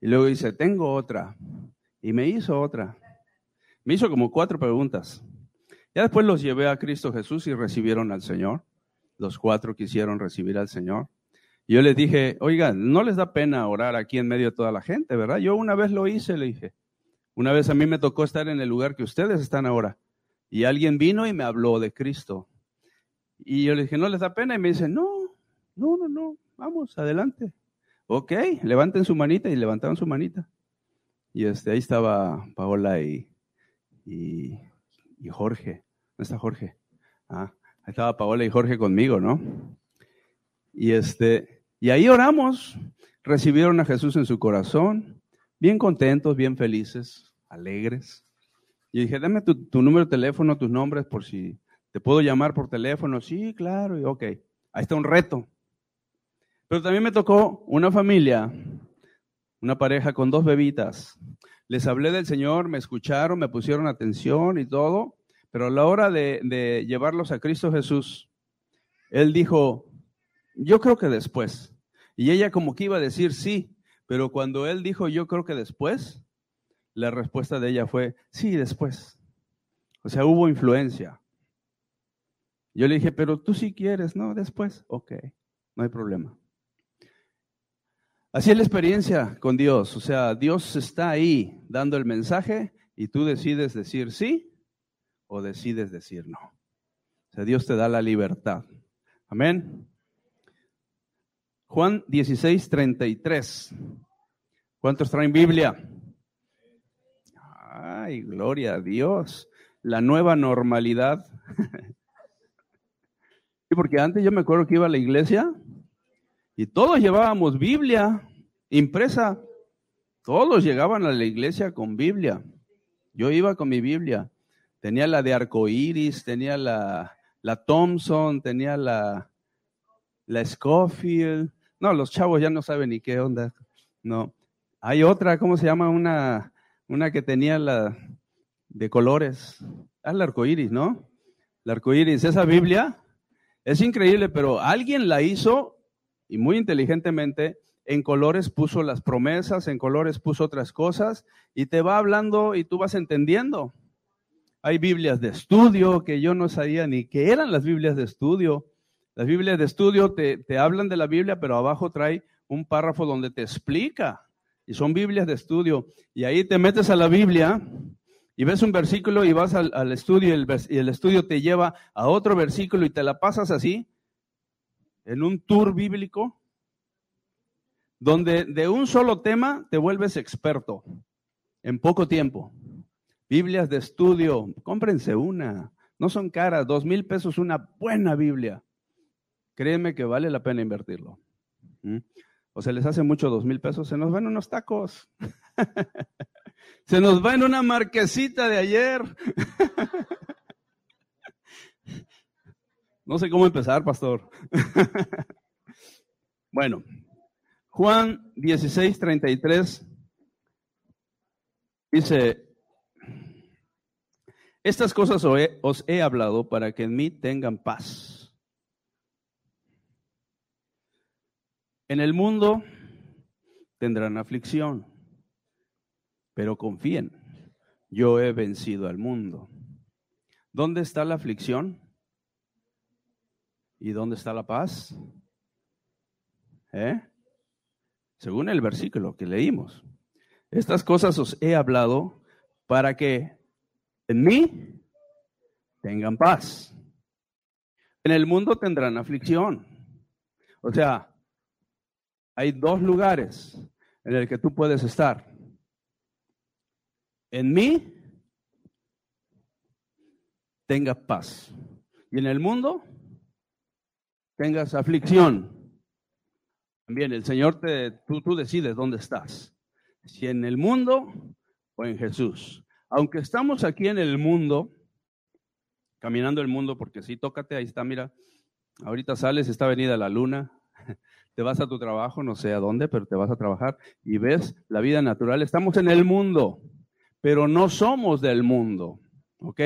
Y luego dice, tengo otra. Y me hizo otra. Me hizo como cuatro preguntas. Ya después los llevé a Cristo Jesús y recibieron al Señor. Los cuatro quisieron recibir al Señor. Y yo les dije, oigan, no les da pena orar aquí en medio de toda la gente, ¿verdad? Yo una vez lo hice, le dije. Una vez a mí me tocó estar en el lugar que ustedes están ahora. Y alguien vino y me habló de Cristo. Y yo le dije, ¿no les da pena? Y me dice, no, no, no, no, vamos, adelante. Ok, levanten su manita y levantaron su manita. Y este, ahí estaba Paola y, y, Jorge. ¿Dónde está Jorge? Ah, ahí estaba Paola y Jorge conmigo, ¿no? Y este, y ahí oramos, recibieron a Jesús en su corazón, bien contentos, bien felices, alegres. Y dije, dame tu, número de teléfono, tus nombres, por si te puedo llamar por teléfono. Sí, claro, y ok. Ahí está un reto. Pero también me tocó una familia, una pareja con dos bebitas. Les hablé del Señor, me escucharon, me pusieron atención y todo, pero a la hora de, llevarlos a Cristo Jesús, Él dijo, yo creo que después. Y ella como que iba a decir sí, pero cuando Él dijo, yo creo que después, la respuesta de ella fue, sí, después. O sea, hubo influencia. Yo le dije, pero tú sí quieres, ¿no? Después, ok, no hay problema. Así es la experiencia con Dios. O sea, Dios está ahí dando el mensaje y tú decides decir sí o decides decir no. O sea, Dios te da la libertad. Amén. Juan 16, 33. ¿Cuántos traen Biblia? Ay, gloria a Dios. La nueva normalidad. y porque antes yo me acuerdo que iba a la iglesia y todos llevábamos Biblia impresa. Todos llegaban a la iglesia con Biblia. Yo iba con mi Biblia. Tenía la de arcoíris, tenía la, la Thompson, tenía la, la Scofield. No, los chavos ya no saben ni qué onda. No. Hay otra, ¿cómo se llama? Una, una que tenía la de colores. Ah, la arcoíris, ¿no? La arcoíris. Esa Biblia es increíble, pero alguien la hizo y muy inteligentemente en colores puso las promesas, en colores puso otras cosas y te va hablando y tú vas entendiendo. Hay Biblias de estudio que yo no sabía ni qué eran las Biblias de estudio. Las Biblias de estudio te, te hablan de la Biblia, pero abajo trae un párrafo donde te explica. Y son Biblias de estudio. Y ahí te metes a la Biblia y ves un versículo y vas al, estudio el, y el estudio te lleva a otro versículo y te la pasas así en un tour bíblico donde de un solo tema te vuelves experto en poco tiempo. Biblias de estudio, cómprense una, no son caras, dos mil pesos una buena Biblia. Créeme que vale la pena invertirlo. ¿Mm? O se les hace mucho dos mil pesos, se nos van unos tacos. se nos va en una marquesita de ayer. No sé cómo empezar, pastor. bueno, Juan 16, 33 dice, estas cosas os he hablado para que en mí tengan paz. En el mundo tendrán aflicción, pero confíen, yo he vencido al mundo. ¿Dónde está la aflicción? ¿Y dónde está la paz? ¿Eh? Según el versículo que leímos. Estas cosas os he hablado para que en mí tengan paz. En el mundo tendrán aflicción. O sea, hay dos lugares en el que tú puedes estar. En mí tenga paz. Y en el mundo tengas aflicción. También el Señor te, tú, tú decides dónde estás. Si en el mundo o en Jesús. Aunque estamos aquí en el mundo, caminando el mundo, porque si tócate, ahí está, mira, ahorita sales, está venida la luna, te vas a tu trabajo, no sé a dónde, pero te vas a trabajar y ves la vida natural. Estamos en el mundo, pero no somos del mundo, ¿ok?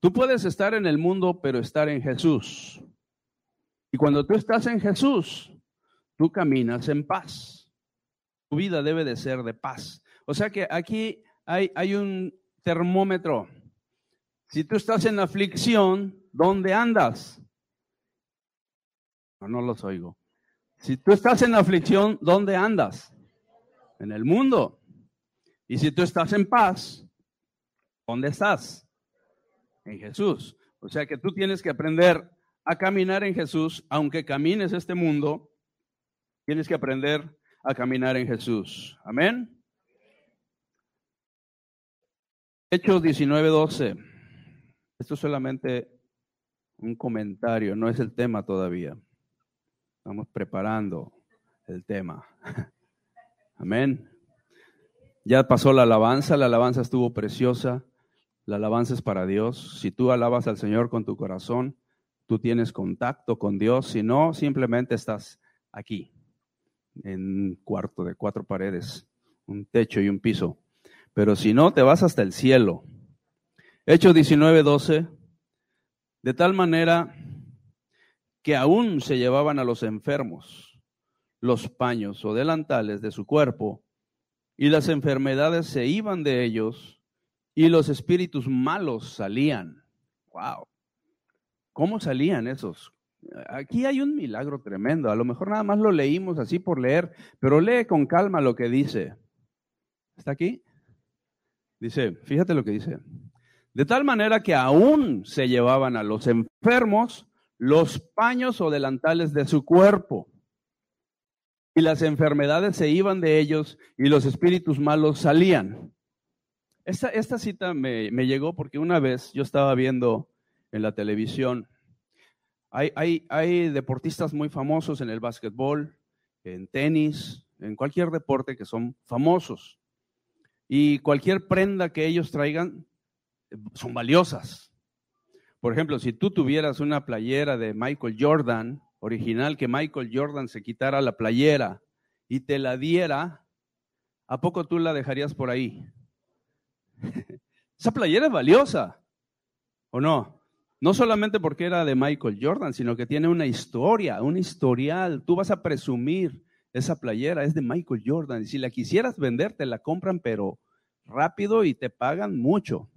Tú puedes estar en el mundo, pero estar en Jesús. Y cuando tú estás en Jesús, tú caminas en paz. vida debe de ser de paz. O sea que aquí hay, hay un termómetro. Si tú estás en aflicción, ¿dónde andas? No, no los oigo. Si tú estás en aflicción, ¿dónde andas? En el mundo. Y si tú estás en paz, ¿dónde estás? En Jesús. O sea que tú tienes que aprender a caminar en Jesús, aunque camines este mundo, tienes que aprender a caminar en Jesús. Amén. Hechos 19:12. Esto es solamente un comentario, no es el tema todavía. Estamos preparando el tema. Amén. Ya pasó la alabanza, la alabanza estuvo preciosa. La alabanza es para Dios. Si tú alabas al Señor con tu corazón, tú tienes contacto con Dios. Si no, simplemente estás aquí, en un cuarto de cuatro paredes, un techo y un piso. Pero si no, te vas hasta el cielo. Hechos 19, 12. De tal manera que aún se llevaban a los enfermos los paños o delantales de su cuerpo, y las enfermedades se iban de ellos, y los espíritus malos salían. ¡Wow! ¿Cómo salían esos? Aquí hay un milagro tremendo. A lo mejor nada más lo leímos así por leer, pero lee con calma lo que dice. ¿Está aquí? Dice, fíjate lo que dice. De tal manera que aún se llevaban a los enfermos los paños o delantales de su cuerpo. Y las enfermedades se iban de ellos y los espíritus malos salían. Esta, esta cita me, me, llegó porque una vez yo estaba viendo en la televisión, hay, hay, hay deportistas muy famosos en el básquetbol, en tenis, en cualquier deporte que son famosos. Y cualquier prenda que ellos traigan son valiosas. Por ejemplo, si tú tuvieras una playera de Michael Jordan, original, que Michael Jordan se quitara la playera y te la diera, ¿a poco tú la dejarías por ahí? Esa playera es valiosa, ¿o no? No solamente porque era de Michael Jordan, sino que tiene una historia, un historial. Tú vas a presumir esa playera, es de Michael Jordan. Y si la quisieras vender, te la compran, pero rápido y te pagan mucho.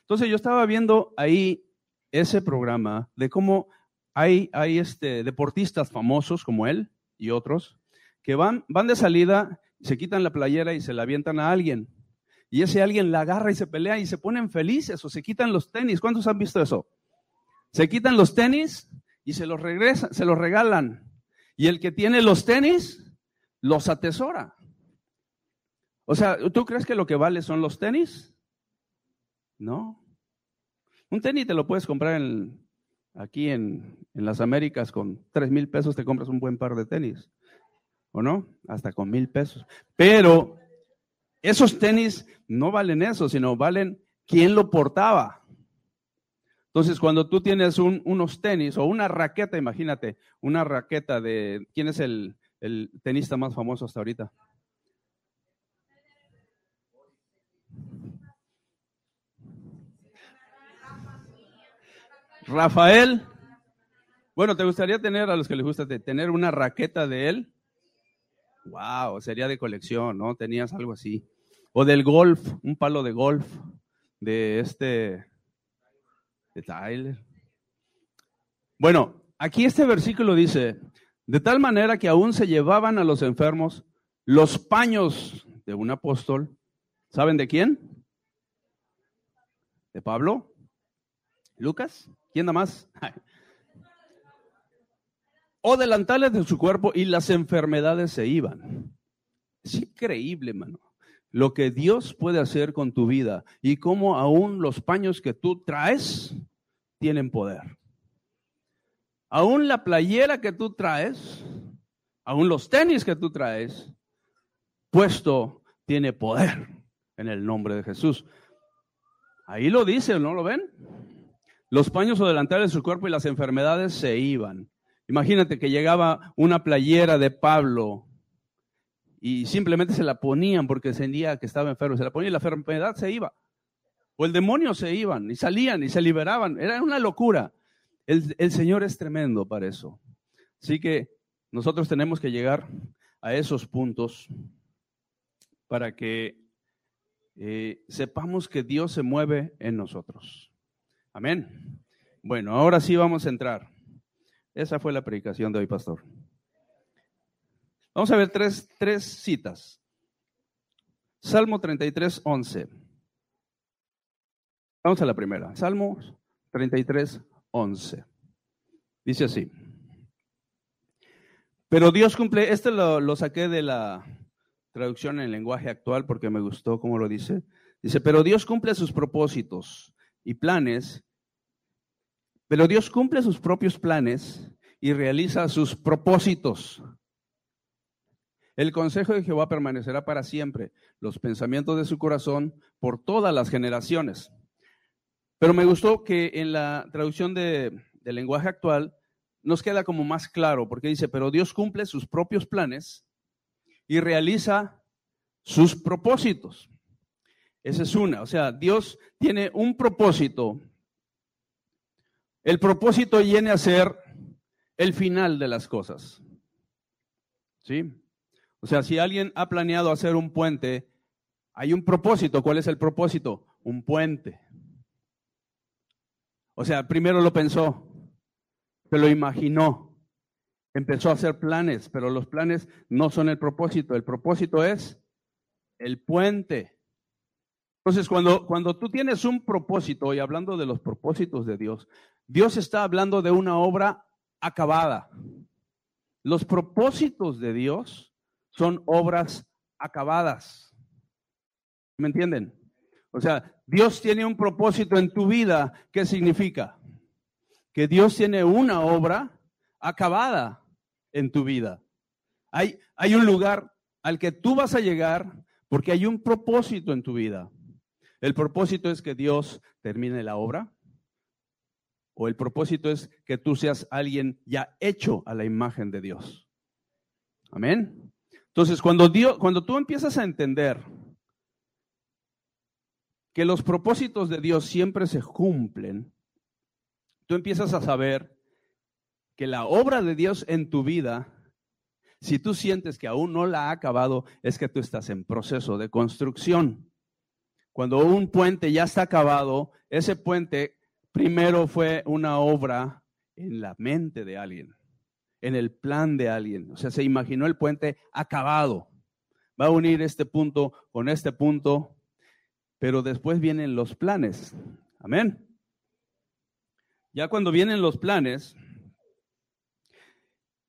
Entonces yo estaba viendo ahí ese programa de cómo hay, hay este, deportistas famosos como él y otros que van, van de salida, se quitan la playera y se la avientan a alguien. Y ese alguien la agarra y se pelea y se ponen felices o se quitan los tenis. ¿Cuántos han visto eso? Se quitan los tenis y se los regresan, se los regalan. Y el que tiene los tenis los atesora. O sea, ¿tú crees que lo que vale son los tenis? No. Un tenis te lo puedes comprar aquí en, las Américas con tres mil pesos, te compras un buen par de tenis. ¿O no? Hasta con mil pesos. Pero esos tenis no valen eso, sino valen quién lo portaba. Entonces, cuando tú tienes unos tenis o una raqueta, imagínate, una raqueta de, ¿quién es el, el tenista más famoso hasta ahorita? Rafael. Bueno, ¿te gustaría tener, a los que les gusta, tener una raqueta de él? Wow, sería de colección, ¿no? Tenías algo así. O del golf, un palo de golf de este, de Tyler. Bueno, aquí este versículo dice, de tal manera que aún se llevaban a los enfermos los paños de un apóstol. ¿Saben de quién? ¿De Pablo? ¿Lucas? ¿Quién da más? o delantales de su cuerpo y las enfermedades se iban. Es increíble, hermano, lo que Dios puede hacer con tu vida y cómo aún los paños que tú traes tienen poder. Aún la playera que tú traes, aún los tenis que tú traes, puesto tiene poder en el nombre de Jesús. Ahí lo dice, ¿no lo ven? Los paños o delantales de su cuerpo y las enfermedades se iban. Imagínate que llegaba una playera de Pablo y simplemente se la ponían porque sentía que estaba enfermo. Se la ponían y la enfermedad se iba. O el demonio se iban y salían y se liberaban. Era una locura. El, el Señor es tremendo para eso. Así que nosotros tenemos que llegar a esos puntos para que eh, sepamos que Dios se mueve en nosotros. Amén. Bueno, ahora sí vamos a entrar. Esa fue la predicación de hoy, pastor. Vamos a ver tres, tres citas. Salmo 33, 11. Vamos a la primera. Salmo 33, 11. Dice así. Pero Dios cumple, este lo, lo saqué de la traducción en lenguaje actual porque me gustó cómo lo dice. Dice, pero Dios cumple sus propósitos y planes, pero Dios cumple sus propios planes y realiza sus propósitos. El consejo de Jehová permanecerá para siempre, los pensamientos de su corazón por todas las generaciones. Pero me gustó que en la traducción de, del lenguaje actual nos queda como más claro, porque dice, pero Dios cumple sus propios planes y realiza sus propósitos. Esa es una, o sea, Dios tiene un propósito. El propósito viene a ser el final de las cosas. ¿Sí? O sea, si alguien ha planeado hacer un puente, hay un propósito. ¿Cuál es el propósito? Un puente. O sea, primero lo pensó, se lo imaginó, empezó a hacer planes, pero los planes no son el propósito. El propósito es el puente. Entonces, cuando, cuando tú tienes un propósito, y hablando de los propósitos de Dios, Dios está hablando de una obra acabada. Los propósitos de Dios son obras acabadas. ¿Me entienden? O sea, Dios tiene un propósito en tu vida. ¿Qué significa? Que Dios tiene una obra acabada en tu vida. Hay, hay un lugar al que tú vas a llegar porque hay un propósito en tu vida. El propósito es que Dios termine la obra. O el propósito es que tú seas alguien ya hecho a la imagen de Dios. Amén. Entonces, cuando, Dios, cuando tú empiezas a entender que los propósitos de Dios siempre se cumplen, tú empiezas a saber que la obra de Dios en tu vida, si tú sientes que aún no la ha acabado, es que tú estás en proceso de construcción. Cuando un puente ya está acabado, ese puente primero fue una obra en la mente de alguien, en el plan de alguien. O sea, se imaginó el puente acabado. Va a unir este punto con este punto, pero después vienen los planes. Amén. Ya cuando vienen los planes,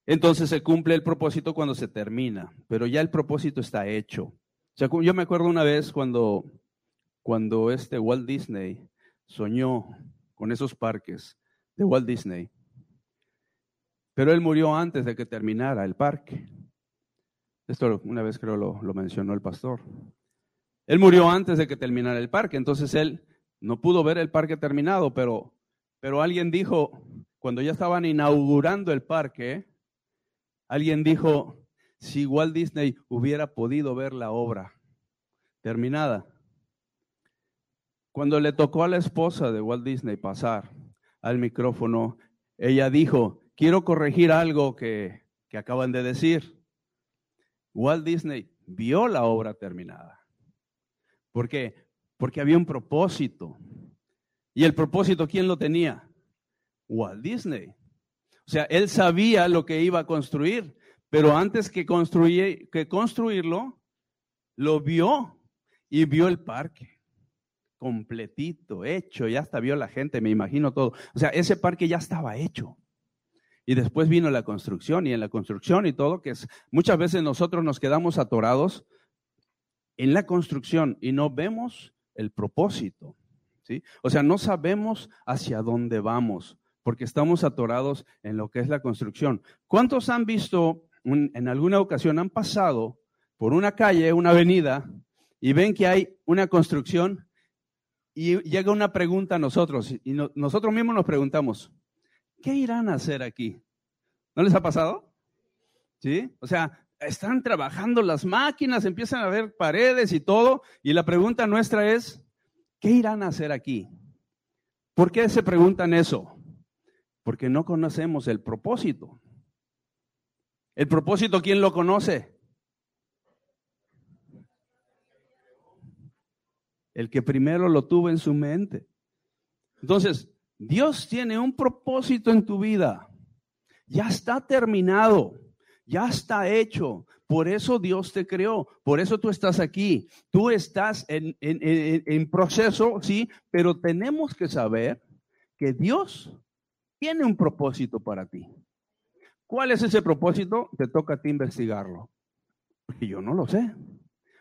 entonces se cumple el propósito cuando se termina, pero ya el propósito está hecho. Yo me acuerdo una vez cuando, cuando este Walt Disney soñó con esos parques de Walt Disney, pero él murió antes de que terminara el parque. Esto una vez creo lo, lo mencionó el pastor. Él murió antes de que terminara el parque, entonces él no pudo ver el parque terminado, pero, pero alguien dijo, cuando ya estaban inaugurando el parque, Alguien dijo, si Walt Disney hubiera podido ver la obra terminada. Cuando le tocó a la esposa de Walt Disney pasar al micrófono, ella dijo, quiero corregir algo que, que acaban de decir. Walt Disney vio la obra terminada. ¿Por qué? Porque había un propósito. ¿Y el propósito quién lo tenía? Walt Disney. O sea, él sabía lo que iba a construir, pero antes que, que construirlo, lo vio y vio el parque completito, hecho, ya hasta vio la gente, me imagino todo. O sea, ese parque ya estaba hecho. Y después vino la construcción y en la construcción y todo, que es, muchas veces nosotros nos quedamos atorados en la construcción y no vemos el propósito. ¿sí? O sea, no sabemos hacia dónde vamos porque estamos atorados en lo que es la construcción. ¿Cuántos han visto, en alguna ocasión, han pasado por una calle, una avenida, y ven que hay una construcción y llega una pregunta a nosotros, y nosotros mismos nos preguntamos, ¿qué irán a hacer aquí? ¿No les ha pasado? ¿Sí? O sea, están trabajando las máquinas, empiezan a ver paredes y todo, y la pregunta nuestra es, ¿qué irán a hacer aquí? ¿Por qué se preguntan eso? Porque no conocemos el propósito. El propósito, ¿quién lo conoce? el que primero lo tuvo en su mente. Entonces, Dios tiene un propósito en tu vida. Ya está terminado, ya está hecho. Por eso Dios te creó, por eso tú estás aquí. Tú estás en, en proceso, sí, pero tenemos que saber que Dios tiene un propósito para ti. ¿Cuál es ese propósito? Te toca a ti investigarlo. Porque yo no lo sé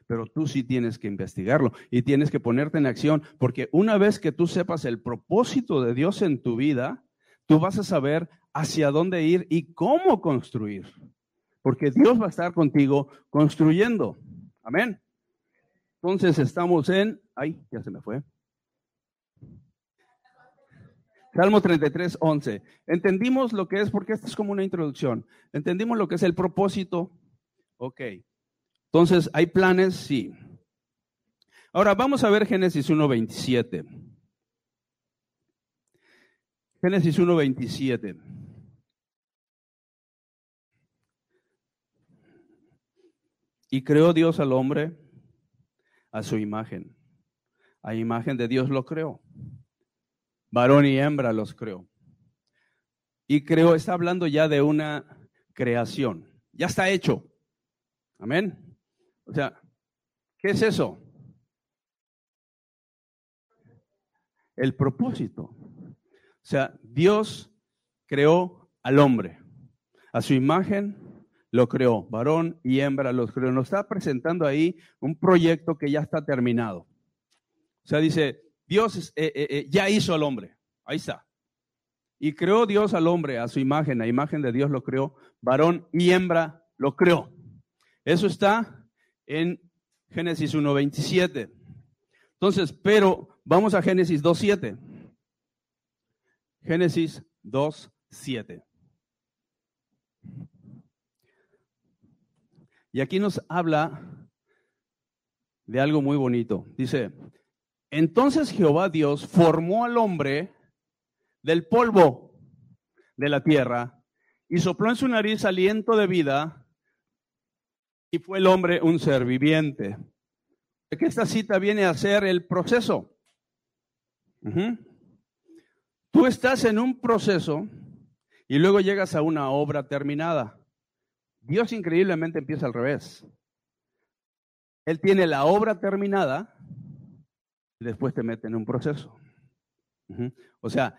pero tú sí tienes que investigarlo y tienes que ponerte en acción, porque una vez que tú sepas el propósito de Dios en tu vida, tú vas a saber hacia dónde ir y cómo construir, porque Dios va a estar contigo construyendo. Amén. Entonces estamos en, ay, ya se me fue. Salmo 33, 11. Entendimos lo que es, porque esto es como una introducción. Entendimos lo que es el propósito. Ok. Entonces, ¿hay planes? Sí. Ahora vamos a ver Génesis 1.27. Génesis 1.27. Y creó Dios al hombre a su imagen. A imagen de Dios lo creó. Varón y hembra los creó. Y creó, está hablando ya de una creación. Ya está hecho. Amén. O sea, ¿qué es eso? El propósito. O sea, Dios creó al hombre. A su imagen lo creó. Varón y hembra los creó. Nos está presentando ahí un proyecto que ya está terminado. O sea, dice, Dios eh, eh, eh, ya hizo al hombre. Ahí está. Y creó Dios al hombre a su imagen, a imagen de Dios lo creó. Varón y hembra lo creó. Eso está en Génesis 1.27. Entonces, pero vamos a Génesis 2.7. Génesis 2.7. Y aquí nos habla de algo muy bonito. Dice, entonces Jehová Dios formó al hombre del polvo de la tierra y sopló en su nariz aliento de vida y fue el hombre un ser viviente. Esta cita viene a ser el proceso. Tú estás en un proceso y luego llegas a una obra terminada. Dios increíblemente empieza al revés. Él tiene la obra terminada y después te mete en un proceso. O sea,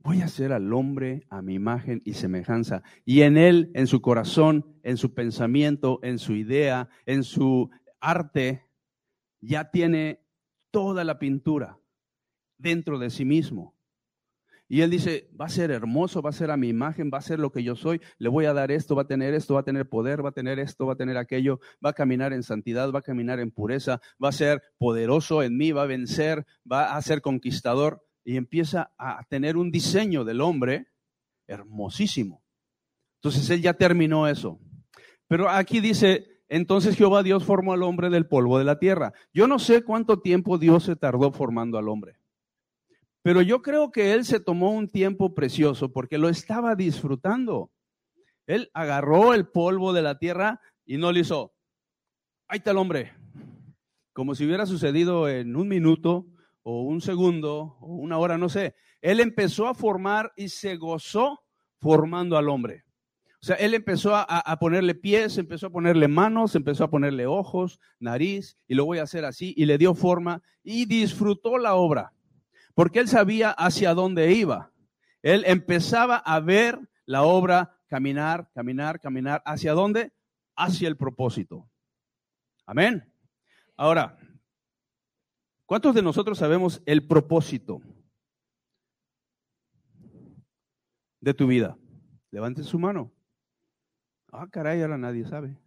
Voy a hacer al hombre a mi imagen y semejanza. Y en él, en su corazón, en su pensamiento, en su idea, en su arte, ya tiene toda la pintura dentro de sí mismo. Y él dice, va a ser hermoso, va a ser a mi imagen, va a ser lo que yo soy, le voy a dar esto, va a tener esto, va a tener poder, va a tener esto, va a tener aquello, va a caminar en santidad, va a caminar en pureza, va a ser poderoso en mí, va a vencer, va a ser conquistador y empieza a tener un diseño del hombre hermosísimo. Entonces él ya terminó eso. Pero aquí dice, entonces Jehová Dios formó al hombre del polvo de la tierra. Yo no sé cuánto tiempo Dios se tardó formando al hombre. Pero yo creo que él se tomó un tiempo precioso porque lo estaba disfrutando. Él agarró el polvo de la tierra y no le hizo, ahí está el hombre. Como si hubiera sucedido en un minuto o un segundo o una hora, no sé. Él empezó a formar y se gozó formando al hombre. O sea, él empezó a, ponerle pies, empezó a ponerle manos, empezó a ponerle ojos, nariz, y lo voy a hacer así, y le dio forma y disfrutó la obra, porque él sabía hacia dónde iba. Él empezaba a ver la obra caminar, caminar, caminar, ¿hacia dónde? Hacia el propósito. Amén. Ahora, ¿Cuántos de nosotros sabemos el propósito de tu vida? Levante su mano. Ah, caray, ahora nadie sabe.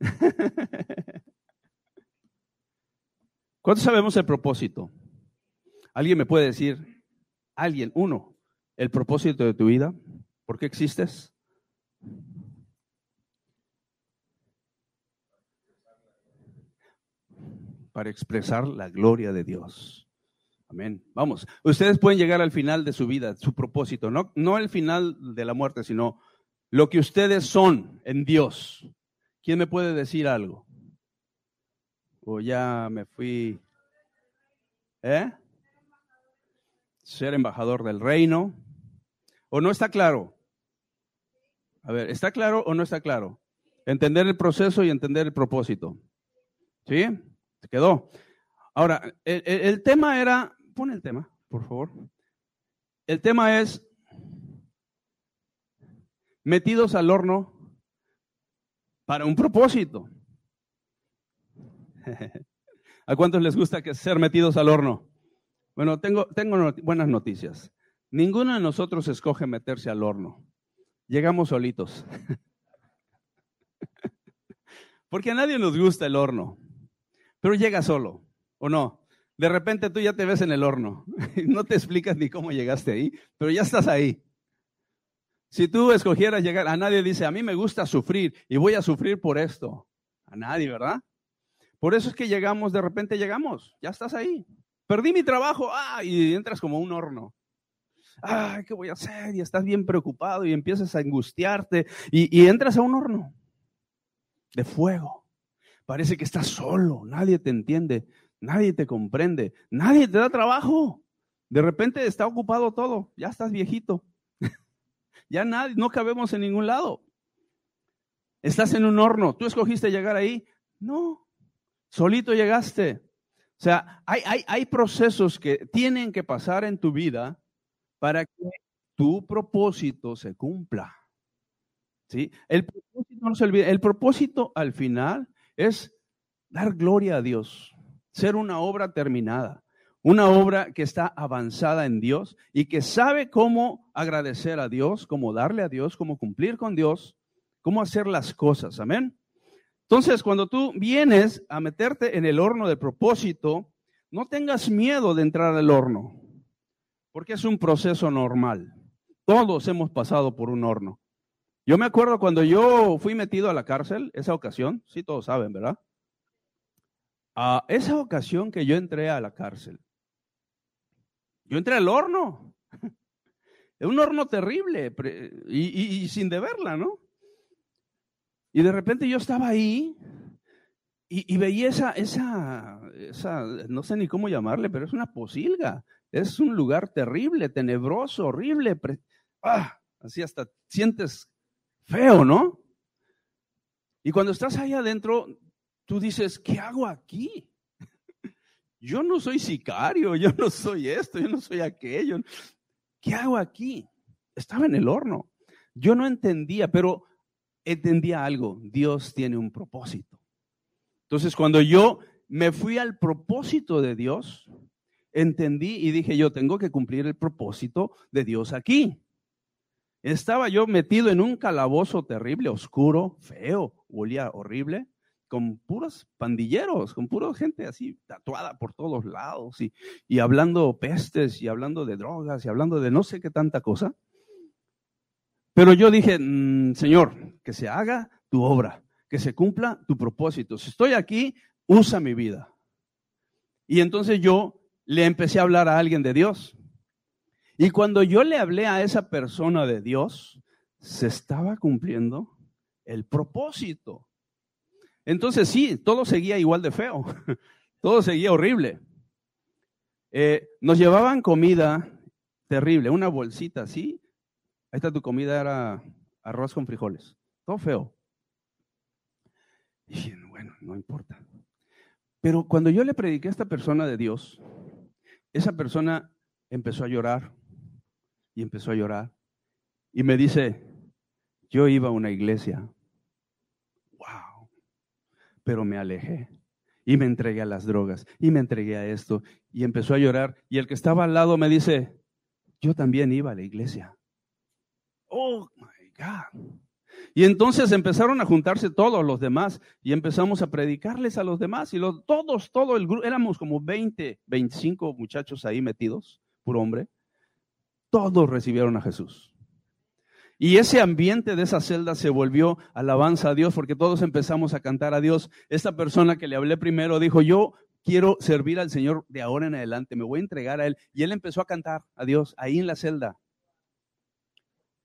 ¿Cuántos sabemos el propósito? ¿Alguien me puede decir, alguien, uno, el propósito de tu vida? ¿Por qué existes? Para expresar la gloria de Dios. Amén. Vamos, ustedes pueden llegar al final de su vida, su propósito, no, no el final de la muerte, sino lo que ustedes son en Dios. ¿Quién me puede decir algo? O ya me fui ¿Eh? Ser embajador del reino. ¿O no está claro? A ver, ¿está claro o no está claro? Entender el proceso y entender el propósito. ¿Sí? Se quedó. Ahora, el, tema era, pon el tema, por favor. El tema es metidos al horno para un propósito. ¿A cuántos les gusta que ser metidos al horno? Bueno, tengo, tengo buenas noticias. Ninguno de nosotros escoge meterse al horno. Llegamos solitos. Porque a nadie nos gusta el horno. Pero llega solo, ¿o no? De repente tú ya te ves en el horno. No te explicas ni cómo llegaste ahí, pero ya estás ahí. Si tú escogieras llegar, a nadie dice, a mí me gusta sufrir y voy a sufrir por esto. A nadie, ¿verdad? Por eso es que llegamos, de repente llegamos, ya estás ahí. Perdí mi trabajo, ah, y entras como un horno. Ay, ¿qué voy a hacer? Y estás bien preocupado y empiezas a angustiarte y, y entras a un horno de fuego. Parece que estás solo, nadie te entiende, nadie te comprende, nadie te da trabajo. De repente está ocupado todo, ya estás viejito. ya nadie, no cabemos en ningún lado. Estás en un horno, ¿tú escogiste llegar ahí? No, solito llegaste. O sea, hay, hay, hay procesos que tienen que pasar en tu vida para que tu propósito se cumpla. ¿Sí? El propósito, no se olvide, el propósito al final es dar gloria a Dios, ser una obra terminada, una obra que está avanzada en Dios y que sabe cómo agradecer a Dios, cómo darle a Dios, cómo cumplir con Dios, cómo hacer las cosas. Amén. Entonces, cuando tú vienes a meterte en el horno de propósito, no tengas miedo de entrar al horno, porque es un proceso normal. Todos hemos pasado por un horno. Yo me acuerdo cuando yo fui metido a la cárcel, esa ocasión, sí todos saben, ¿verdad? A esa ocasión que yo entré a la cárcel, yo entré al horno. Es un horno terrible y, sin deberla, ¿no? Y de repente yo estaba ahí y, veía esa, esa, esa, no sé ni cómo llamarle, pero es una posilga. Es un lugar terrible, tenebroso, horrible. Ah, así hasta sientes Feo, ¿no? Y cuando estás ahí adentro, tú dices, ¿qué hago aquí? Yo no soy sicario, yo no soy esto, yo no soy aquello. ¿Qué hago aquí? Estaba en el horno. Yo no entendía, pero entendía algo. Dios tiene un propósito. Entonces, cuando yo me fui al propósito de Dios, entendí y dije, yo tengo que cumplir el propósito de Dios aquí. Estaba yo metido en un calabozo terrible, oscuro, feo, olía horrible, con puros pandilleros, con pura gente así tatuada por todos lados y, y hablando pestes y hablando de drogas y hablando de no sé qué tanta cosa. Pero yo dije, mm, Señor, que se haga tu obra, que se cumpla tu propósito. Si estoy aquí, usa mi vida. Y entonces yo le empecé a hablar a alguien de Dios. Y cuando yo le hablé a esa persona de Dios, se estaba cumpliendo el propósito. Entonces sí, todo seguía igual de feo, todo seguía horrible. Eh, nos llevaban comida terrible, una bolsita así. Está tu comida, era arroz con frijoles, todo feo. Y bueno, no importa. Pero cuando yo le prediqué a esta persona de Dios, esa persona empezó a llorar, y empezó a llorar. Y me dice, yo iba a una iglesia. Wow. Pero me alejé y me entregué a las drogas y me entregué a esto y empezó a llorar. Y el que estaba al lado me dice, yo también iba a la iglesia. Oh, my God. Y entonces empezaron a juntarse todos los demás y empezamos a predicarles a los demás. Y todos, todo el grupo, éramos como 20, 25 muchachos ahí metidos, por hombre todos recibieron a Jesús. Y ese ambiente de esa celda se volvió alabanza a Dios porque todos empezamos a cantar a Dios. Esta persona que le hablé primero dijo, yo quiero servir al Señor de ahora en adelante, me voy a entregar a Él. Y Él empezó a cantar a Dios ahí en la celda.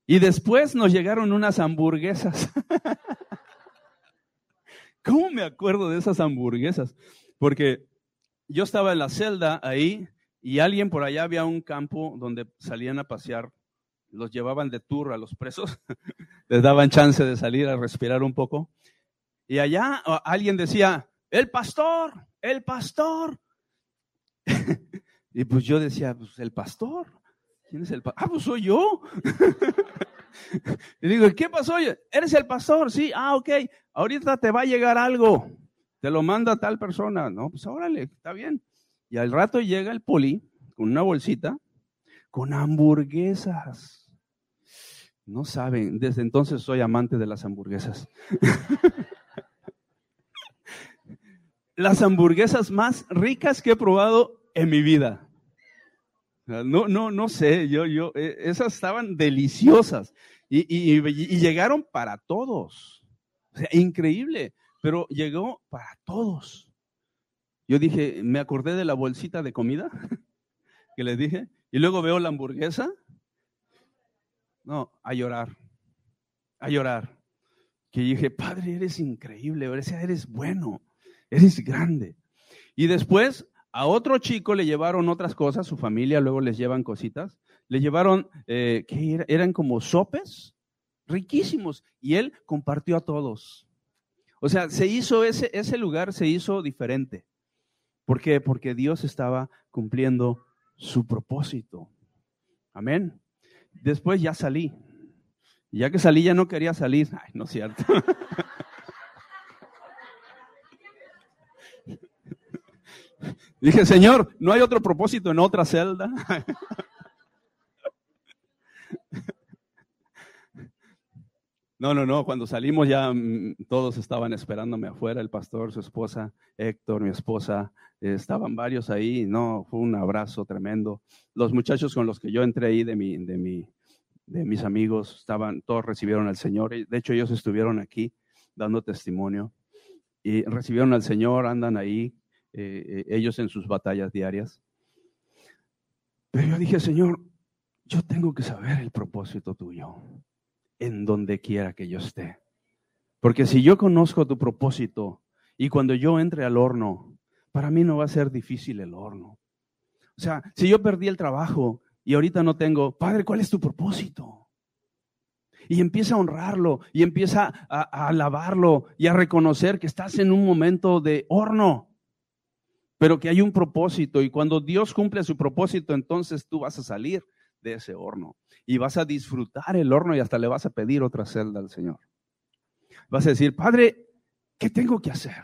Y después nos llegaron unas hamburguesas. ¿Cómo me acuerdo de esas hamburguesas? Porque yo estaba en la celda ahí y alguien por allá había un campo donde salían a pasear, los llevaban de tour a los presos, les daban chance de salir a respirar un poco. Y allá alguien decía, el pastor, el pastor. y pues yo decía, pues el pastor. ¿Quién es el pastor? Ah, pues soy yo. y digo, ¿qué pasó? ¿Eres el pastor? Sí, ah, ok. Ahorita te va a llegar algo. Te lo manda tal persona. No, pues órale, está bien. Y al rato llega el poli con una bolsita con hamburguesas. No saben, desde entonces soy amante de las hamburguesas. las hamburguesas más ricas que he probado en mi vida. No, no, no sé, yo, yo, eh, esas estaban deliciosas y, y, y, llegaron para todos. O sea, increíble, pero llegó para todos. Yo dije, me acordé de la bolsita de comida que les dije, y luego veo la hamburguesa. No, a llorar, a llorar. Que dije, Padre, eres increíble, eres bueno, eres grande. Y después a otro chico le llevaron otras cosas, su familia luego les llevan cositas. Le llevaron, eh, que eran como sopes, riquísimos, y él compartió a todos. O sea, se hizo ese, ese lugar, se hizo diferente. ¿Por qué? Porque Dios estaba cumpliendo su propósito. Amén. Después ya salí. ya que salí, ya no quería salir. Ay, no es cierto. Dije, Señor, ¿no hay otro propósito en otra celda? No, no, no, cuando salimos ya mm, todos estaban esperándome afuera, el pastor, su esposa, Héctor, mi esposa, estaban varios ahí, no, fue un abrazo tremendo. Los muchachos con los que yo entré ahí de, mi, de, mi, de mis amigos, estaban, todos recibieron al Señor, de hecho ellos estuvieron aquí dando testimonio y recibieron al Señor, andan ahí eh, eh, ellos en sus batallas diarias. Pero yo dije, Señor, yo tengo que saber el propósito tuyo en donde quiera que yo esté. Porque si yo conozco tu propósito y cuando yo entre al horno, para mí no va a ser difícil el horno. O sea, si yo perdí el trabajo y ahorita no tengo, Padre, ¿cuál es tu propósito? Y empieza a honrarlo y empieza a, alabarlo y a reconocer que estás en un momento de horno pero que hay un propósito y cuando Dios cumple su propósito, entonces tú vas a salir de ese horno y vas a disfrutar el horno y hasta le vas a pedir otra celda al Señor. Vas a decir, Padre, ¿qué tengo que hacer?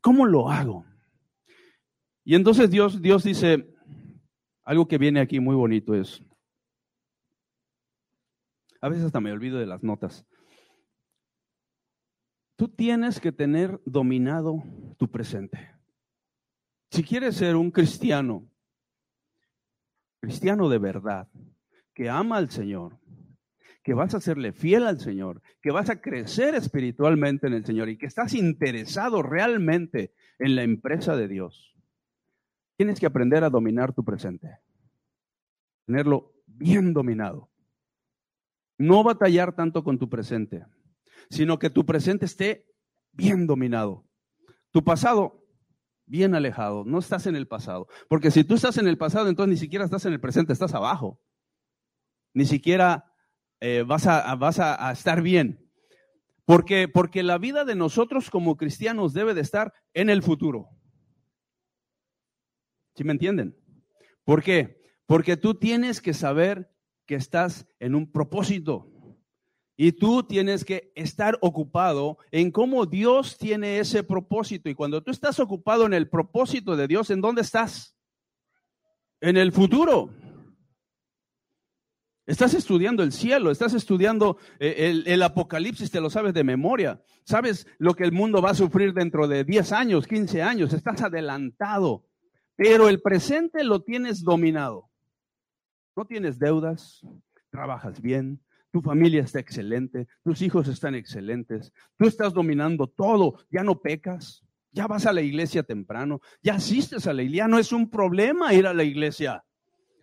¿Cómo lo hago? Y entonces Dios, Dios dice, algo que viene aquí muy bonito es, a veces hasta me olvido de las notas. Tú tienes que tener dominado tu presente. Si quieres ser un cristiano, cristiano de verdad, que ama al Señor, que vas a serle fiel al Señor, que vas a crecer espiritualmente en el Señor y que estás interesado realmente en la empresa de Dios, tienes que aprender a dominar tu presente, tenerlo bien dominado. No batallar tanto con tu presente, sino que tu presente esté bien dominado. Tu pasado bien alejado, no estás en el pasado. Porque si tú estás en el pasado, entonces ni siquiera estás en el presente, estás abajo. Ni siquiera eh, vas, a, vas a, estar bien. Porque, porque la vida de nosotros como cristianos debe de estar en el futuro. ¿Sí me entienden? ¿Por qué? Porque tú tienes que saber que estás en un propósito. Y tú tienes que estar ocupado en cómo Dios tiene ese propósito. Y cuando tú estás ocupado en el propósito de Dios, ¿en dónde estás? En el futuro. Estás estudiando el cielo, estás estudiando eh, el, apocalipsis, te lo sabes de memoria. Sabes lo que el mundo va a sufrir dentro de 10 años, 15 años, estás adelantado. Pero el presente lo tienes dominado. No tienes deudas, trabajas bien, tu familia está excelente, tus hijos están excelentes, tú estás dominando todo, ya no pecas, ya vas a la iglesia temprano, ya asistes a la iglesia, no es un problema ir a la iglesia,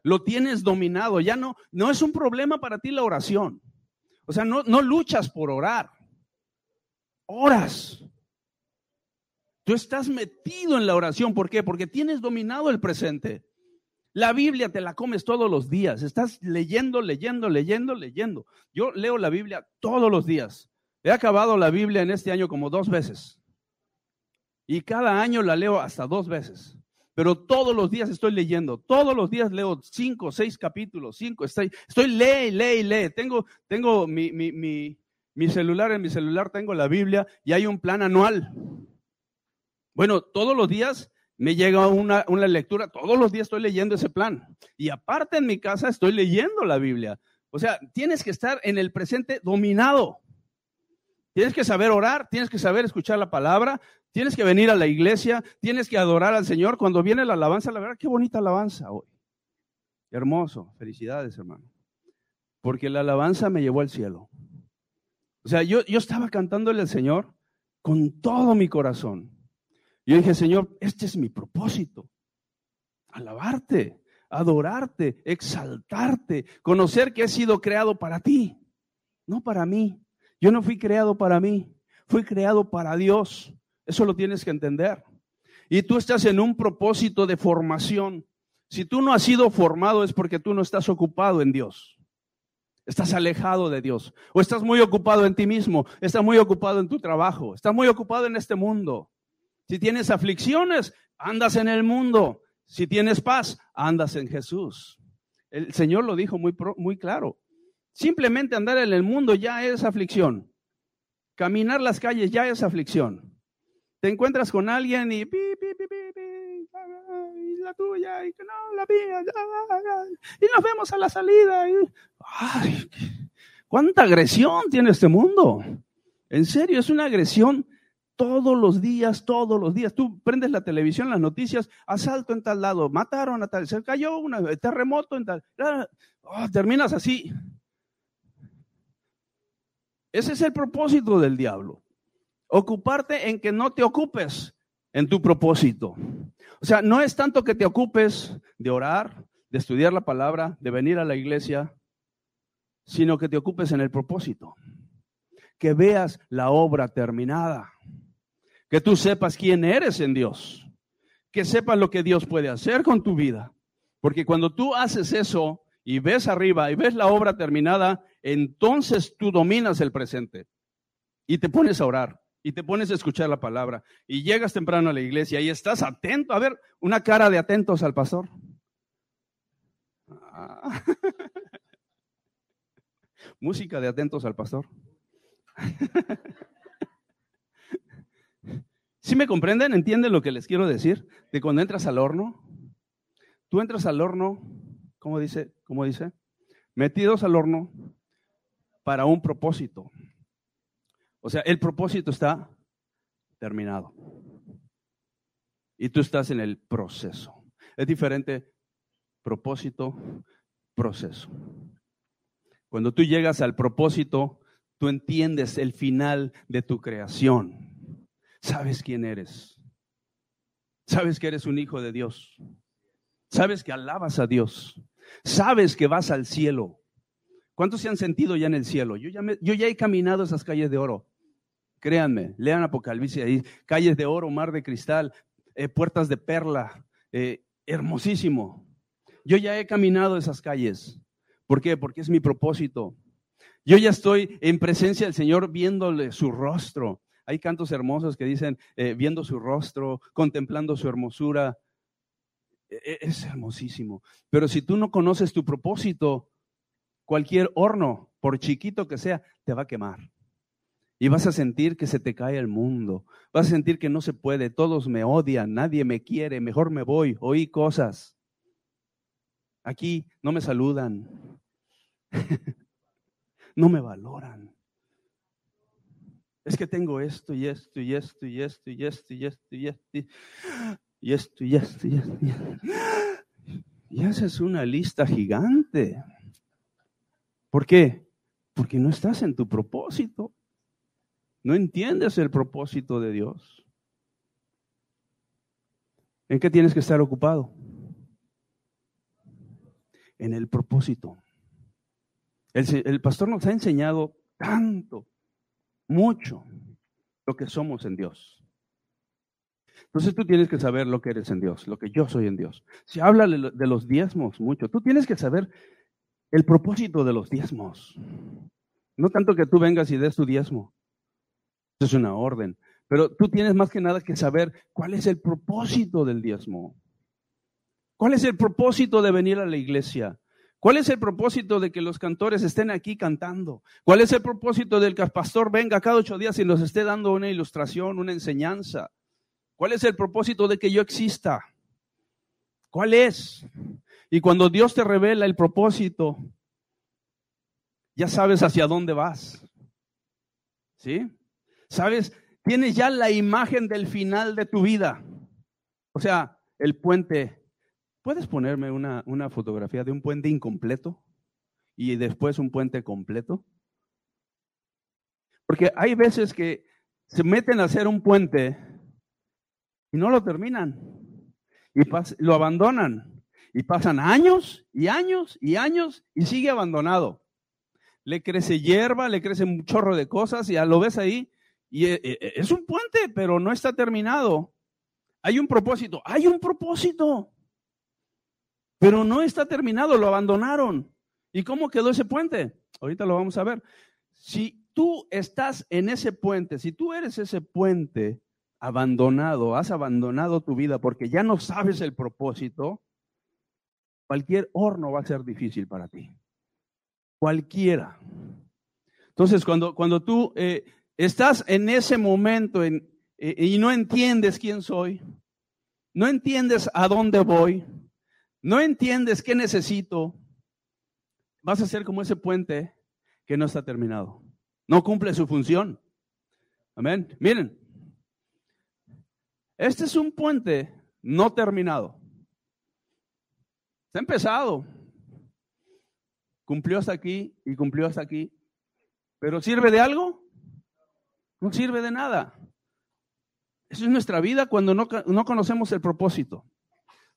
lo tienes dominado, ya no, no es un problema para ti la oración. O sea, no, no luchas por orar, oras. Tú estás metido en la oración. ¿Por qué? Porque tienes dominado el presente. La Biblia te la comes todos los días. Estás leyendo, leyendo, leyendo, leyendo. Yo leo la Biblia todos los días. He acabado la Biblia en este año como dos veces. Y cada año la leo hasta dos veces. Pero todos los días estoy leyendo. Todos los días leo cinco, seis capítulos, cinco. Estoy, estoy lee, lee, lee. Tengo, tengo mi, mi, mi, mi celular, en mi celular tengo la Biblia y hay un plan anual. Bueno, todos los días me llega una, una, lectura, todos los días estoy leyendo ese plan. Y aparte en mi casa estoy leyendo la Biblia. O sea, tienes que estar en el presente dominado. Tienes que saber orar, tienes que saber escuchar la palabra, tienes que venir a la iglesia, tienes que adorar al Señor. Cuando viene la alabanza, la verdad, qué bonita alabanza hoy. Hermoso, felicidades hermano. Porque la alabanza me llevó al cielo. O sea, yo, yo estaba cantándole al Señor con todo mi corazón. Yo dije, Señor, este es mi propósito. Alabarte, adorarte, exaltarte, conocer que he sido creado para ti, no para mí. Yo no fui creado para mí, fui creado para Dios. Eso lo tienes que entender. Y tú estás en un propósito de formación. Si tú no has sido formado es porque tú no estás ocupado en Dios. Estás alejado de Dios. O estás muy ocupado en ti mismo. Estás muy ocupado en tu trabajo. Estás muy ocupado en este mundo. Si tienes aflicciones, andas en el mundo. Si tienes paz, andas en Jesús. El Señor lo dijo muy, muy claro. Simplemente andar en el mundo ya es aflicción. Caminar las calles ya es aflicción. Te encuentras con alguien y la tuya, y que no, la mía, y nos vemos a la salida. ay, ¿Cuánta agresión tiene este mundo? En serio, es una agresión todos los días, todos los días. Tú prendes la televisión, las noticias, asalto en tal lado, mataron a tal, se cayó un terremoto en tal. Oh, terminas así. Ese es el propósito del diablo. Ocuparte en que no te ocupes en tu propósito. O sea, no es tanto que te ocupes de orar, de estudiar la palabra, de venir a la iglesia, sino que te ocupes en el propósito. Que veas la obra terminada. Que tú sepas quién eres en Dios. Que sepas lo que Dios puede hacer con tu vida. Porque cuando tú haces eso y ves arriba y ves la obra terminada, entonces tú dominas el presente y te pones a orar y te pones a escuchar la palabra y llegas temprano a la iglesia y estás atento. A ver, una cara de atentos al pastor. Ah. Música de atentos al pastor. ¿Sí me comprenden? ¿Entienden lo que les quiero decir? De cuando entras al horno, tú entras al horno, ¿cómo dice? ¿Cómo dice? Metidos al horno para un propósito. O sea, el propósito está terminado. Y tú estás en el proceso. Es diferente propósito, proceso. Cuando tú llegas al propósito, tú entiendes el final de tu creación. Sabes quién eres. Sabes que eres un hijo de Dios. Sabes que alabas a Dios. Sabes que vas al cielo. ¿Cuántos se han sentido ya en el cielo? Yo ya, yo ya he caminado esas calles de oro. Créanme, lean Apocalipsis ahí, calles de oro, mar de cristal, eh, puertas de perla, eh, hermosísimo. Yo ya he caminado esas calles. ¿Por qué? Porque es mi propósito. Yo ya estoy en presencia del Señor viéndole su rostro. Hay cantos hermosos que dicen, eh, viendo su rostro, contemplando su hermosura. E, e, es hermosísimo. Pero si tú no conoces tu propósito, cualquier horno, por chiquito que sea, te va a quemar. Y vas a sentir que se te cae el mundo. Vas a sentir que no se puede. Todos me odian. Nadie me quiere. Mejor me voy. Oí cosas. Aquí no me saludan. no me valoran. Es que tengo esto y esto y esto y esto y esto y esto y esto y esto y esto y esto. Y esa es una lista gigante. ¿Por qué? Porque no estás en tu propósito. No entiendes el propósito de Dios. ¿En qué tienes que estar ocupado? En el propósito. El, pastor nos ha enseñado tanto, mucho, lo que somos en Dios. Entonces tú tienes que saber lo que eres en Dios, lo que yo soy en Dios. Si habla de los diezmos mucho, tú tienes que saber el propósito de los diezmos. No tanto que tú vengas y des tu diezmo. Es una orden. Pero tú tienes más que nada que saber cuál es el propósito del diezmo. ¿Cuál es el propósito de venir a la iglesia? ¿Cuál es el propósito de que los cantores estén aquí cantando? ¿Cuál es el propósito del que el pastor venga cada ocho días y nos esté dando una ilustración, una enseñanza? ¿Cuál es el propósito de que yo exista? ¿Cuál es? Y cuando Dios te revela el propósito, ya sabes hacia dónde vas. ¿Sí? ¿Sabes? Tienes ya la imagen del final de tu vida. O sea, el puente. ¿Puedes ponerme una, una fotografía de un puente incompleto y después un puente completo? Porque hay veces que se meten a hacer un puente y no lo terminan y lo abandonan y pasan años y años y años y sigue abandonado. Le crece hierba, le crece un chorro de cosas y ya lo ves ahí y eh, eh, es un puente, pero no está terminado. Hay un propósito, hay un propósito, pero no está terminado, lo abandonaron. ¿Y cómo quedó ese puente? Ahorita lo vamos a ver. Si tú estás en ese puente, si tú eres ese puente abandonado, has abandonado tu vida porque ya no sabes el propósito, cualquier horno va a ser difícil para ti. Cualquiera. Entonces, cuando, cuando tú eh, estás en ese momento eh, y no entiendes quién soy, no entiendes a dónde voy, no entiendes qué necesito, vas a ser como ese puente que no está terminado. No cumple su función. Amén. Miren, este es un puente no terminado. Está empezado. Cumplió hasta aquí y cumplió hasta aquí. ¿Pero sirve de algo? No sirve de nada. Eso es nuestra vida cuando no, no conocemos el propósito.